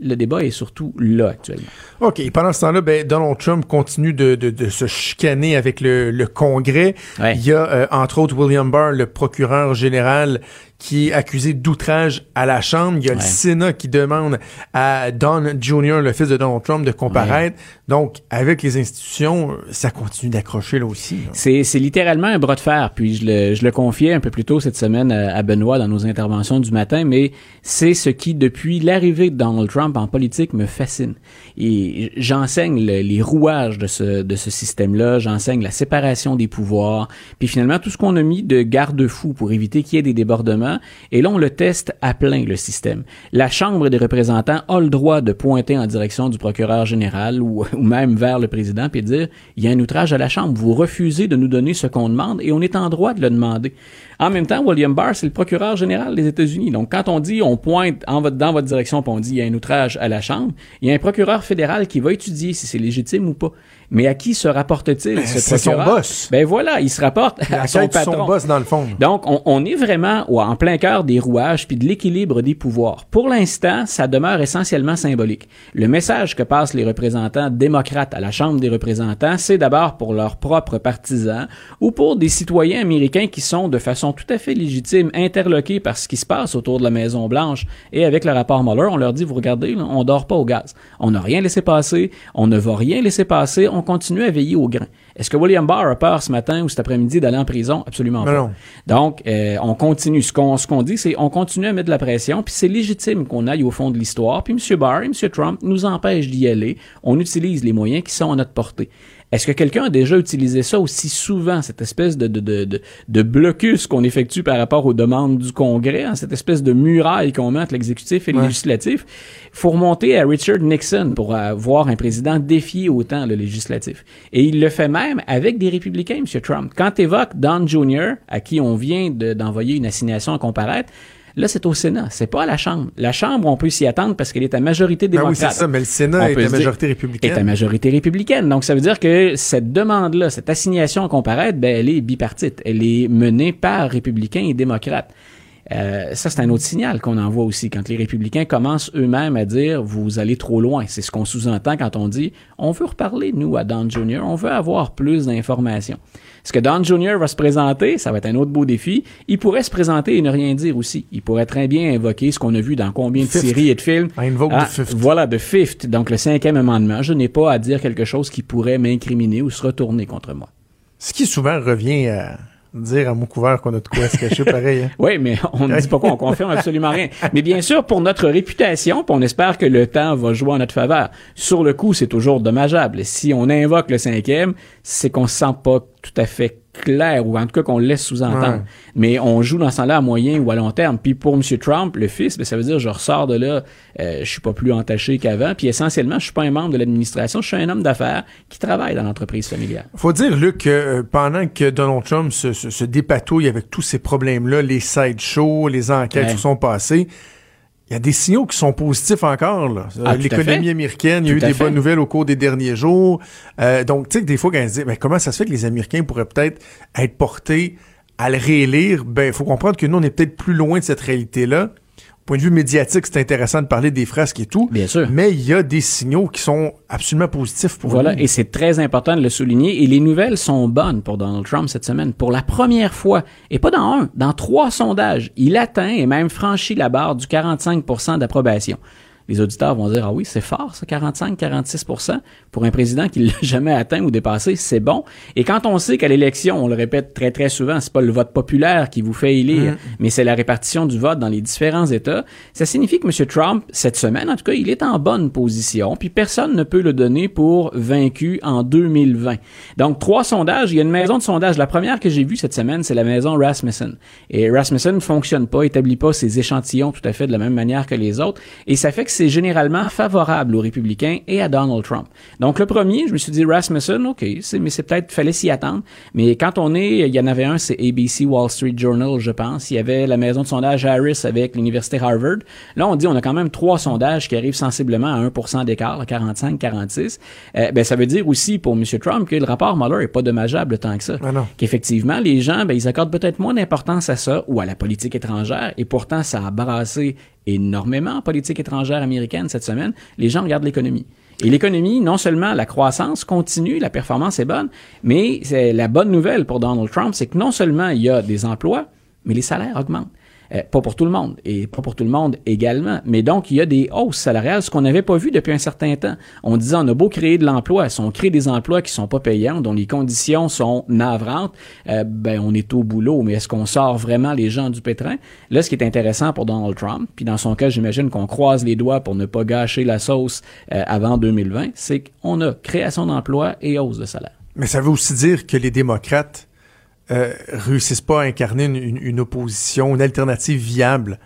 le débat est surtout là actuellement. OK. Pendant ce temps-là, ben, Donald Trump continue de, de, se chicaner avec le, le Congrès. Il y a, euh, entre autres, William Barr, le procureur général, qui est accusé d'outrage à la Chambre. Il y a le Sénat qui demande à Don Jr., le fils de Donald Trump, de comparaître. Donc, avec les institutions, ça continue d'accrocher là aussi. C'est, littéralement un bras de fer. Puis je le, je le confiais un peu plus tôt cette semaine à Benoît dans nos interventions du matin, mais c'est ce qui, depuis l'arrivée de Donald Trump en politique, me fascine. Et j'enseigne les rouages de ce, de ce système-là, j'enseigne la séparation des pouvoirs, puis finalement tout ce qu'on a mis de garde-fous pour éviter qu'il y ait des débordements et là, on le teste à plein, le système. La Chambre des représentants a le droit de pointer en direction du procureur général ou, même vers le président puis dire, il y a un outrage à la Chambre, vous refusez de nous donner ce qu'on demande et on est en droit de le demander. En même temps, William Barr, c'est le procureur général des États-Unis. Donc, quand on dit, on pointe dans votre direction, puis on dit, il y a un outrage à la Chambre, il y a un procureur fédéral qui va étudier si c'est légitime ou pas. Mais à qui se rapporte-t-il, ben, ce procureur? son boss. Ben voilà, il se rapporte à son patron. son boss, dans le fond. Donc, on, on est vraiment en plein cœur des rouages puis de l'équilibre des pouvoirs. Pour l'instant, ça demeure essentiellement symbolique. Le message que passent les représentants démocrates à la Chambre des représentants, c'est d'abord pour leurs propres partisans ou pour des citoyens américains qui sont de façon tout à fait légitime interloqués par ce qui se passe autour de la Maison-Blanche. Et avec le rapport Mueller, on leur dit, vous regardez, on dort pas au gaz. On n'a rien laissé passer, on ne va rien laisser passer, on continue à veiller au grain. Est-ce que William Barr a peur ce matin ou cet après-midi d'aller en prison? Absolument pas. Donc, euh, on continue. Ce qu'on ce qu'on dit, c'est on continue à mettre de la pression, puis c'est légitime qu'on aille au fond de l'histoire. Puis M. Barr et M. Trump nous empêchent d'y aller. On utilise les moyens qui sont à notre portée. Est-ce que quelqu'un a déjà utilisé ça aussi souvent, cette espèce de, de, de, de, blocus qu'on effectue par rapport aux demandes du Congrès, hein, cette espèce de muraille qu'on met entre l'exécutif et le législatif? Faut remonter à Richard Nixon pour voir un président défier autant le législatif. Et il le fait même avec des républicains, M. Trump. Quand tu évoques Don Jr., à qui on vient d'envoyer une assignation à comparaître, Là, c'est au Sénat, c'est pas à la Chambre. La Chambre, on peut s'y attendre parce qu'elle est à majorité démocrate. Ben oui, c'est ça, mais le Sénat est à majorité républicaine. Est à majorité républicaine. Donc, ça veut dire que cette demande-là, cette assignation à comparaître, ben, elle est bipartite. Elle est menée par républicains et démocrates. Euh, ça, c'est un autre signal qu'on envoie aussi quand les républicains commencent eux-mêmes à dire vous allez trop loin. C'est ce qu'on sous-entend quand on dit on veut reparler, nous, à Don Jr., on veut avoir plus d'informations. Est-ce que Don Jr. va se présenter? Ça va être un autre beau défi. Il pourrait se présenter et ne rien dire aussi. Il pourrait très bien invoquer ce qu'on a vu dans combien de séries et de films. Ah, fifth. Voilà, de fifth. Donc, le cinquième amendement. Je n'ai pas à dire quelque chose qui pourrait m'incriminer ou se retourner contre moi. Ce qui souvent revient à dire à mon couvert qu'on a de quoi se cacher pareil. Hein? Oui, mais on ne dit pas quoi, on confirme absolument rien. Mais bien sûr, pour notre réputation, on espère que le temps va jouer en notre faveur. Sur le coup, c'est toujours dommageable. Si on invoque le cinquième, c'est qu'on se sent pas tout à fait clair ou en tout cas qu'on laisse sous-entendre. Mais on joue dans ce là à moyen ou à long terme. Puis pour M. Trump, le fils, ben, ça veut dire je ressors de là, euh, je suis pas plus entaché qu'avant. Puis essentiellement, je suis pas un membre de l'administration, je suis un homme d'affaires qui travaille dans l'entreprise familiale. Faut dire, Luc, que euh, pendant que Donald Trump se, se, dépatouille avec tous ces problèmes-là, les sideshows, les enquêtes qui sont passées, il y a des signaux qui sont positifs encore. Ah, L'économie américaine, il y a eu des bonnes nouvelles au cours des derniers jours. Euh, donc, tu sais, des fois, quand on se dit, ben, comment ça se fait que les Américains pourraient peut-être être portés à le réélire, ben, il faut comprendre que nous, on est peut-être plus loin de cette réalité-là point de vue médiatique, c'est intéressant de parler des frasques et tout. Bien sûr. Mais il y a des signaux qui sont absolument positifs pour Voilà, et c'est très important de le souligner. Et les nouvelles sont bonnes pour Donald Trump cette semaine. Pour la première fois, et pas dans un, dans trois sondages, il atteint et même franchit la barre du 45% d'approbation les auditeurs vont dire, ah oui, c'est fort, ça, 45-46 pour un président qui l'a jamais atteint ou dépassé, c'est bon. Et quand on sait qu'à l'élection, on le répète très, très souvent, c'est pas le vote populaire qui vous fait élire, mm. mais c'est la répartition du vote dans les différents États, ça signifie que M. Trump, cette semaine, en tout cas, il est en bonne position, puis personne ne peut le donner pour vaincu en 2020. Donc, trois sondages. Il y a une maison de sondage. La première que j'ai vue cette semaine, c'est la maison Rasmussen. Et Rasmussen ne fonctionne pas, établit pas ses échantillons tout à fait de la même manière que les autres. Et ça fait que c'est généralement favorable aux républicains et à Donald Trump. Donc le premier, je me suis dit Rasmussen, ok, mais c'est peut-être fallait s'y attendre. Mais quand on est, il y en avait un, c'est ABC Wall Street Journal, je pense. Il y avait la maison de sondage Harris avec l'université Harvard. Là, on dit on a quand même trois sondages qui arrivent sensiblement à 1% d'écart, 45-46. Euh, ben ça veut dire aussi pour M. Trump que le rapport Mueller est pas dommageable tant que ça. Ah Qu'effectivement, les gens, ben, ils accordent peut-être moins d'importance à ça ou à la politique étrangère, et pourtant ça a brassé énormément en politique étrangère américaine cette semaine, les gens regardent l'économie. Et l'économie, non seulement la croissance continue, la performance est bonne, mais la bonne nouvelle pour Donald Trump, c'est que non seulement il y a des emplois, mais les salaires augmentent. Euh, pas pour tout le monde et pas pour tout le monde également. Mais donc, il y a des hausses salariales, ce qu'on n'avait pas vu depuis un certain temps. On disait, on a beau créer de l'emploi, si on crée des emplois qui sont pas payants, dont les conditions sont navrantes, euh, ben on est au boulot. Mais est-ce qu'on sort vraiment les gens du pétrin? Là, ce qui est intéressant pour Donald Trump, puis dans son cas, j'imagine qu'on croise les doigts pour ne pas gâcher la sauce euh, avant 2020, c'est qu'on a création d'emplois et hausse de salaire. Mais ça veut aussi dire que les démocrates réussissent pas à incarner une, une, opposition, une alternative viable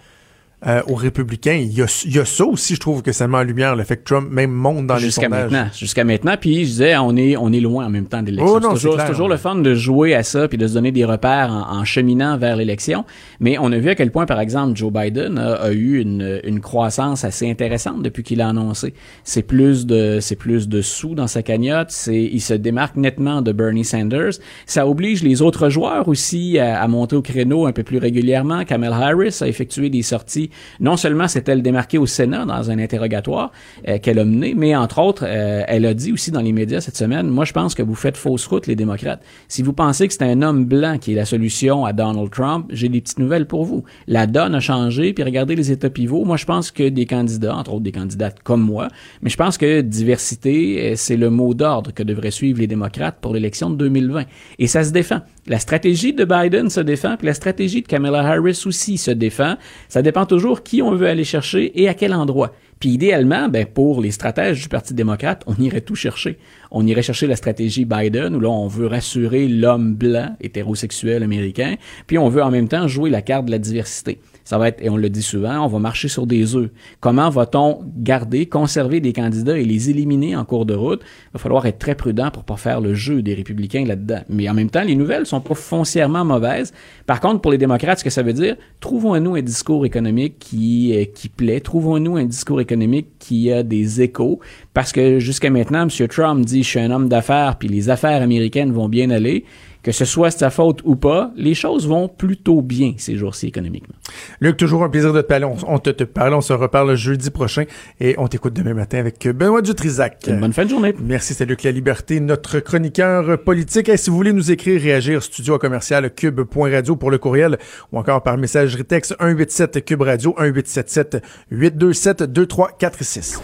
euh, aux républicains. Il y, a, il y, a, ça aussi, je trouve que ça met en lumière le fait que Trump même monte dans les sondages. Jusqu'à maintenant. Jusqu'à maintenant. Puis je disais, on est, on est loin en même temps de l'élection. Oh, c'est toujours, toujours le fun de jouer à ça puis de se donner des repères en, en cheminant vers l'élection. Mais on a vu à quel point, par exemple, Joe Biden a, a eu une, une, croissance assez intéressante depuis qu'il a annoncé. C'est plus de, c'est plus de sous dans sa cagnotte. C'est, il se démarque nettement de Bernie Sanders. Ça oblige les autres joueurs aussi à, à monter au créneau un peu plus régulièrement. Kamala Harris a effectué des sorties non seulement s'est-elle démarquée au Sénat dans un interrogatoire euh, qu'elle a mené, mais entre autres, euh, elle a dit aussi dans les médias cette semaine, moi je pense que vous faites fausse route les démocrates. Si vous pensez que c'est un homme blanc qui est la solution à Donald Trump, j'ai des petites nouvelles pour vous. La donne a changé, puis regardez les états pivots. Moi je pense que des candidats, entre autres des candidates comme moi, mais je pense que diversité, euh, c'est le mot d'ordre que devraient suivre les démocrates pour l'élection de 2020. Et ça se défend. La stratégie de Biden se défend, puis la stratégie de Kamala Harris aussi se défend. Ça dépend toujours qui on veut aller chercher et à quel endroit. Puis idéalement, ben pour les stratèges du Parti démocrate, on irait tout chercher. On irait chercher la stratégie Biden où là on veut rassurer l'homme blanc hétérosexuel américain, puis on veut en même temps jouer la carte de la diversité ça va être, et on le dit souvent, on va marcher sur des œufs. Comment va-t-on garder, conserver des candidats et les éliminer en cours de route? Il va falloir être très prudent pour pas faire le jeu des républicains là-dedans. Mais en même temps, les nouvelles sont pas foncièrement mauvaises. Par contre, pour les démocrates, ce que ça veut dire, trouvons-nous un discours économique qui, euh, qui plaît, trouvons-nous un discours économique qui a des échos, parce que jusqu'à maintenant, M. Trump dit, je suis un homme d'affaires, puis les affaires américaines vont bien aller que ce soit sa faute ou pas, les choses vont plutôt bien ces jours-ci économiquement. Luc, toujours un plaisir de te parler. On, te, te parle, on se reparle jeudi prochain et on t'écoute demain matin avec Benoît Dutrisac. Une bonne fin de journée. Merci, c'est Luc La Liberté, notre chroniqueur politique. Et si vous voulez nous écrire, réagir, studio à commercial cube.radio pour le courriel ou encore par messagerie texte 187 cube radio 1877 827 2346.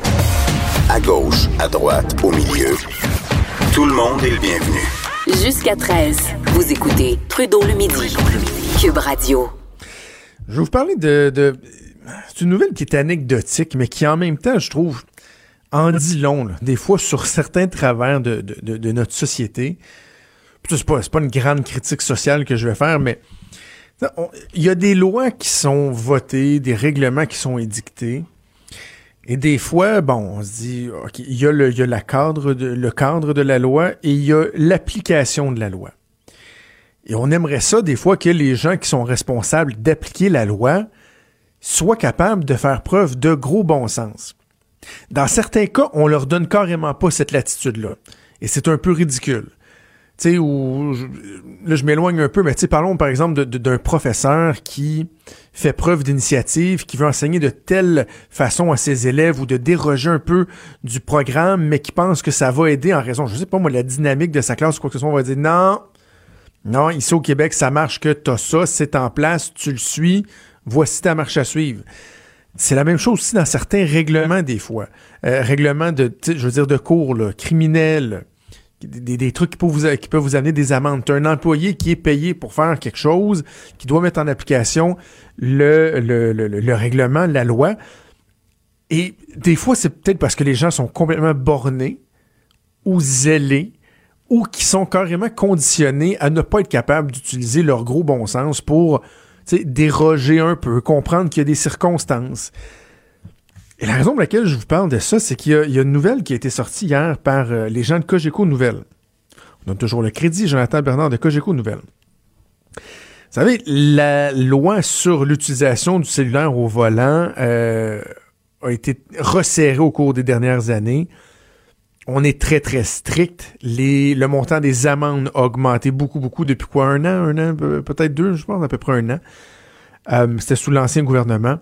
À gauche, à droite, au milieu. Tout le monde est le bienvenu. Jusqu'à 13, vous écoutez Trudeau le midi. Cube Radio. Je vais vous parler de... C'est une nouvelle qui est anecdotique, mais qui en même temps, je trouve, en dit long, des fois, sur certains travers de, notre société. C'est pas une grande critique sociale que je vais faire, mais il y a des lois qui sont votées, des règlements qui sont édictés. Et des fois, bon, on se dit, il y a, le cadre de la loi et il y a l'application de la loi. Et on aimerait ça, des fois, que les gens qui sont responsables d'appliquer la loi soient capables de faire preuve de gros bon sens. Dans certains cas, on leur donne carrément pas cette latitude-là. Et c'est un peu ridicule tu sais, où là je m'éloigne un peu, mais tu sais, parlons par exemple d'un professeur qui fait preuve d'initiative, qui veut enseigner de telle façon à ses élèves ou de déroger un peu du programme, mais qui pense que ça va aider en raison, je sais pas moi, la dynamique de sa classe ou quoi que ce soit, on va dire non, non, ici au Québec, ça marche que t'as ça, c'est en place, tu le suis, voici ta marche à suivre. C'est la même chose aussi dans certains règlements des fois. Euh, règlements de, je veux dire, de cours, là, criminels, des, trucs qui peuvent, vous, amener des amendes. Tu un employé qui est payé pour faire quelque chose, qui doit mettre en application le, le, le, règlement, la loi. Et des fois, c'est peut-être parce que les gens sont complètement bornés ou zélés ou qui sont carrément conditionnés à ne pas être capables d'utiliser leur gros bon sens pour déroger un peu, comprendre qu'il y a des circonstances. Et la raison pour laquelle je vous parle de ça, c'est qu'il y, a une nouvelle qui a été sortie hier par euh, les gens de Cogeco Nouvelles. On donne toujours le crédit, Jonathan Bernard de Cogeco Nouvelles. Vous savez, la loi sur l'utilisation du cellulaire au volant euh, a été resserrée au cours des dernières années. On est très, très strict. Les, le montant des amendes a augmenté beaucoup, beaucoup depuis quoi? Un an, un an, peut-être deux, je pense, à peu près un an. Euh, c'était sous l'ancien gouvernement.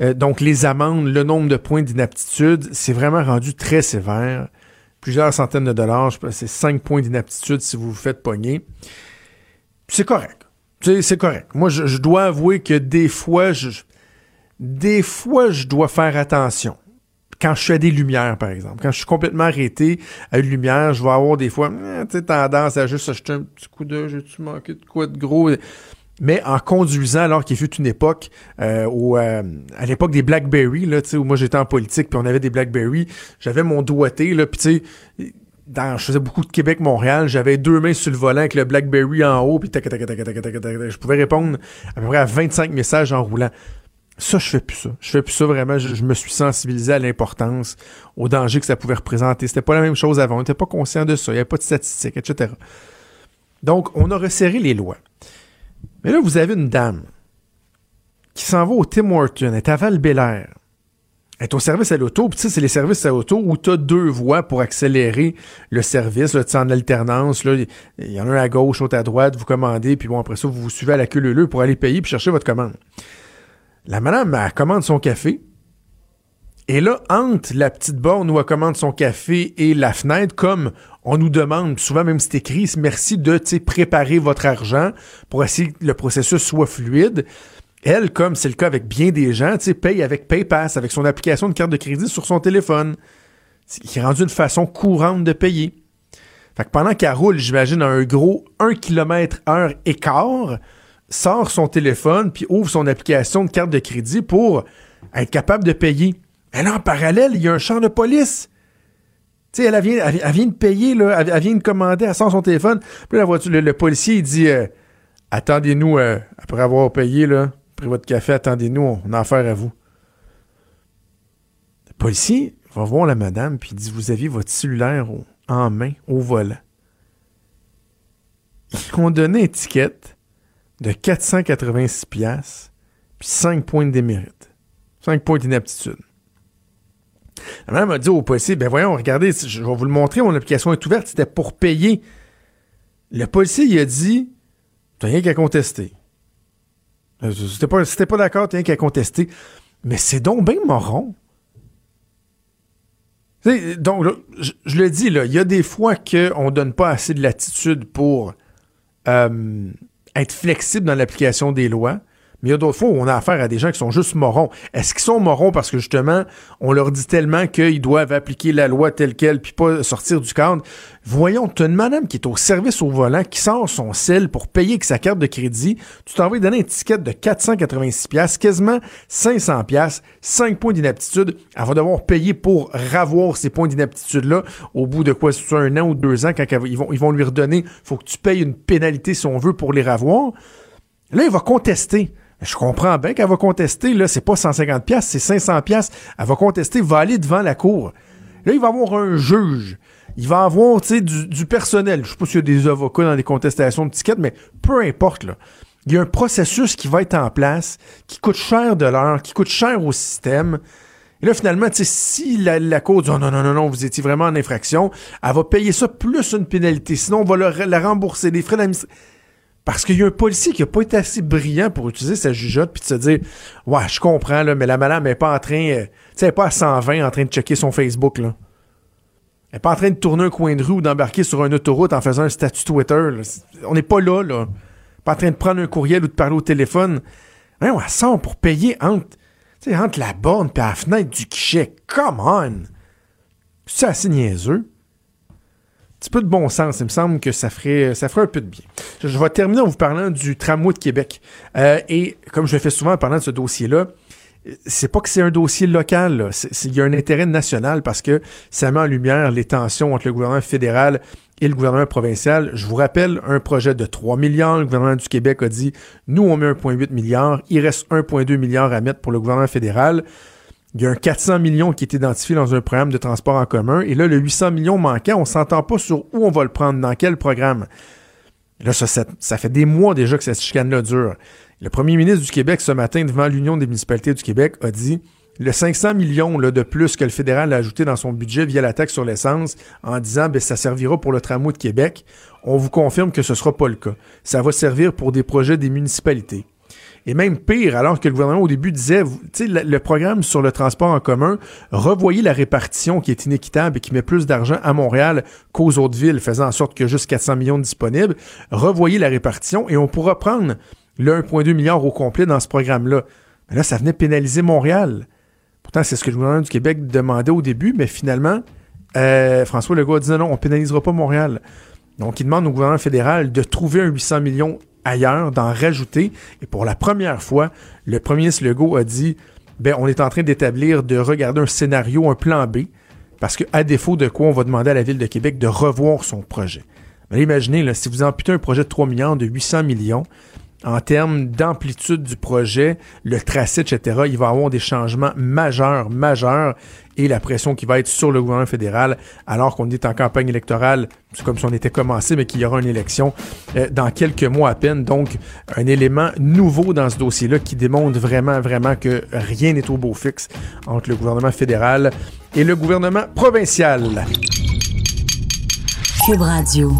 Euh, donc, les amendes, le nombre de points d'inaptitude, c'est vraiment rendu très sévère. Plusieurs centaines de dollars, c'est 5 points d'inaptitude si vous vous faites pogner. C'est correct. C'est correct. Moi, je, dois avouer que des fois, je, je dois faire attention. Quand je suis à des lumières, par exemple. Quand je suis complètement arrêté à une lumière, je vais avoir des fois, eh, tendance à juste acheter un petit coup d'œil, j'ai-tu manqué de quoi de gros? Mais en conduisant alors qu'il fut une époque euh, où, euh, à l'époque des BlackBerry là, où moi j'étais en politique puis on avait des BlackBerry, j'avais mon doigté là, puis tu sais je faisais beaucoup de Québec-Montréal, j'avais deux mains sur le volant avec le BlackBerry en haut, puis je pouvais répondre à peu près à 25 messages en roulant. Ça, je fais plus ça. Je fais plus ça vraiment. Je, me suis sensibilisé à l'importance, au danger que ça pouvait représenter. C'était pas la même chose avant. On n'était pas conscient de ça. Il n'y avait pas de statistiques, etc. Donc, on a resserré les lois. Mais là, vous avez une dame qui s'en va au Tim Horton, elle est à val Elle est au service à l'auto, puis tu sais, c'est les services à l'auto où tu as deux voies pour accélérer le service, là, tu en alternance, il y en a un à gauche, l'autre à droite, vous commandez, puis bon, après ça, vous vous suivez à la queue leu pour aller payer puis chercher votre commande. La madame, elle commande son café, et là, entre la petite borne où elle commande son café et la fenêtre, comme on nous demande, souvent même c'est écrit, merci de préparer votre argent pour essayer que le processus soit fluide. Elle, comme c'est le cas avec bien des gens, paye avec PayPass, avec son application de carte de crédit sur son téléphone. qui est rendu une façon courante de payer. Fait que pendant qu'elle roule, j'imagine, un gros 1 km heure écart, sort son téléphone puis ouvre son application de carte de crédit pour être capable de payer. Mais là, en parallèle, il y a un champ de police. Tu sais, elle, vient, elle, vient de payer, là, elle, vient de commander, elle sort son téléphone. Puis la voiture, le, policier, dit euh, Attendez-nous, euh, après avoir payé, là, pris votre café, attendez-nous, on a affaire à vous. Le policier va voir la madame, puis il dit Vous aviez votre cellulaire en main, au volant. Ils ont donné une étiquette de 486$, puis 5 points de démérite. 5 points d'inaptitude. La madame a dit au policier, ben voyons, regardez, je vais vous le montrer, mon application est ouverte, c'était pour payer. Le policier, il a dit, t'as rien qu'à contester. Euh, c'était pas, pas d'accord, t'as rien qu'à contester. Mais c'est donc bien moron. donc, je, le dis, il y a des fois qu'on ne donne pas assez de latitude pour euh, être flexible dans l'application des lois. Mais il y a d'autres fois où on a affaire à des gens qui sont juste morons. Est-ce qu'ils sont morons parce que justement, on leur dit tellement qu'ils doivent appliquer la loi telle qu'elle puis pas sortir du cadre? Voyons, tu une madame qui est au service au volant, qui sort son sel pour payer avec sa carte de crédit. Tu t'en vas donner une étiquette de 486 pièces, quasiment 500 pièces, 5 points d'inaptitude. Elle va devoir payer pour ravoir ces points d'inaptitude-là au bout de quoi, c'est un an ou deux ans, quand ils vont, ils vont lui redonner, faut que tu payes une pénalité si on veut pour les ravoir. Là, il va contester. Je comprends bien qu'elle va contester, là, c'est pas 150 pièces, c'est 500 pièces. Elle va contester, va aller devant la cour. Là, il va avoir un juge. Il va avoir, tu du, personnel. Je sais pas s'il y a des avocats dans des contestations de tickets, mais peu importe, là. Il y a un processus qui va être en place, qui coûte cher de l'heure, qui coûte cher au système. Et là, finalement, si la, la cour dit oh, non, non, non, non, vous étiez vraiment en infraction, elle va payer ça plus une pénalité. Sinon, on va la rembourser, des frais d'administration. Parce qu'il y a un policier qui n'a pas été assez brillant pour utiliser sa jugeote puis de se dire Ouais, je comprends, là, mais la madame n'est pas en train. Euh, tu sais, pas à 120 en train de checker son Facebook, là. Elle n'est pas en train de tourner un coin de rue ou d'embarquer sur une autoroute en faisant un statut Twitter. On n'est pas là, là. Pas en train de prendre un courriel ou de parler au téléphone. Hein, elle sort pour payer entre, entre la borne et la fenêtre du guichet. Come on! C'est assez niaiseux petit peu de bon sens. Il me semble que ça ferait, ça ferait un peu de bien. Je, vais terminer en vous parlant du tramway de Québec. Euh, et comme je le fais souvent en parlant de ce dossier-là, c'est pas que c'est un dossier local, il y a un intérêt national parce que ça met en lumière les tensions entre le gouvernement fédéral et le gouvernement provincial. Je vous rappelle, un projet de 3 milliards, le gouvernement du Québec a dit, nous on met 1,8 milliard, il reste 1,2 milliard à mettre pour le gouvernement fédéral. Il y a un 400 millions qui est identifié dans un programme de transport en commun. Et là, le 800 millions manquant, on s'entend pas sur où on va le prendre, dans quel programme. Là, ça, fait des mois déjà que cette chicane-là dure. Le premier ministre du Québec, ce matin, devant l'Union des municipalités du Québec, a dit le 500 millions de plus que le fédéral a ajouté dans son budget via la taxe sur l'essence en disant ben, ça servira pour le tramway de Québec. On vous confirme que ce ne sera pas le cas. Ça va servir pour des projets des municipalités. Et même pire, alors que le gouvernement au début disait, sais, le, programme sur le transport en commun, revoyez la répartition qui est inéquitable et qui met plus d'argent à Montréal qu'aux autres villes, faisant en sorte que juste 400 millions disponibles. Revoyez la répartition et on pourra prendre le 1,2 milliard au complet dans ce programme-là. Mais là, ça venait pénaliser Montréal. Pourtant, c'est ce que le gouvernement du Québec demandait au début, mais finalement, euh, François Legault a dit non, non, on pénalisera pas Montréal. Donc, il demande au gouvernement fédéral de trouver un 800 millions ailleurs, d'en rajouter. Et pour la première fois, le premier ministre Legault a dit ben, on est en train d'établir, de regarder un scénario, un plan B, parce qu'à défaut de quoi, on va demander à la Ville de Québec de revoir son projet. Mais imaginez, là, si vous amputez un projet de 3 millions, de 800 millions, en termes d'amplitude du projet, le tracé, etc., il va y avoir des changements majeurs, majeurs, et la pression qui va être sur le gouvernement fédéral, alors qu'on est en campagne électorale, c'est comme si on était commencé, mais qu'il y aura une élection euh, dans quelques mois à peine. Donc, un élément nouveau dans ce dossier-là qui démontre vraiment, vraiment que rien n'est au beau fixe entre le gouvernement fédéral et le gouvernement provincial. Cube Radio.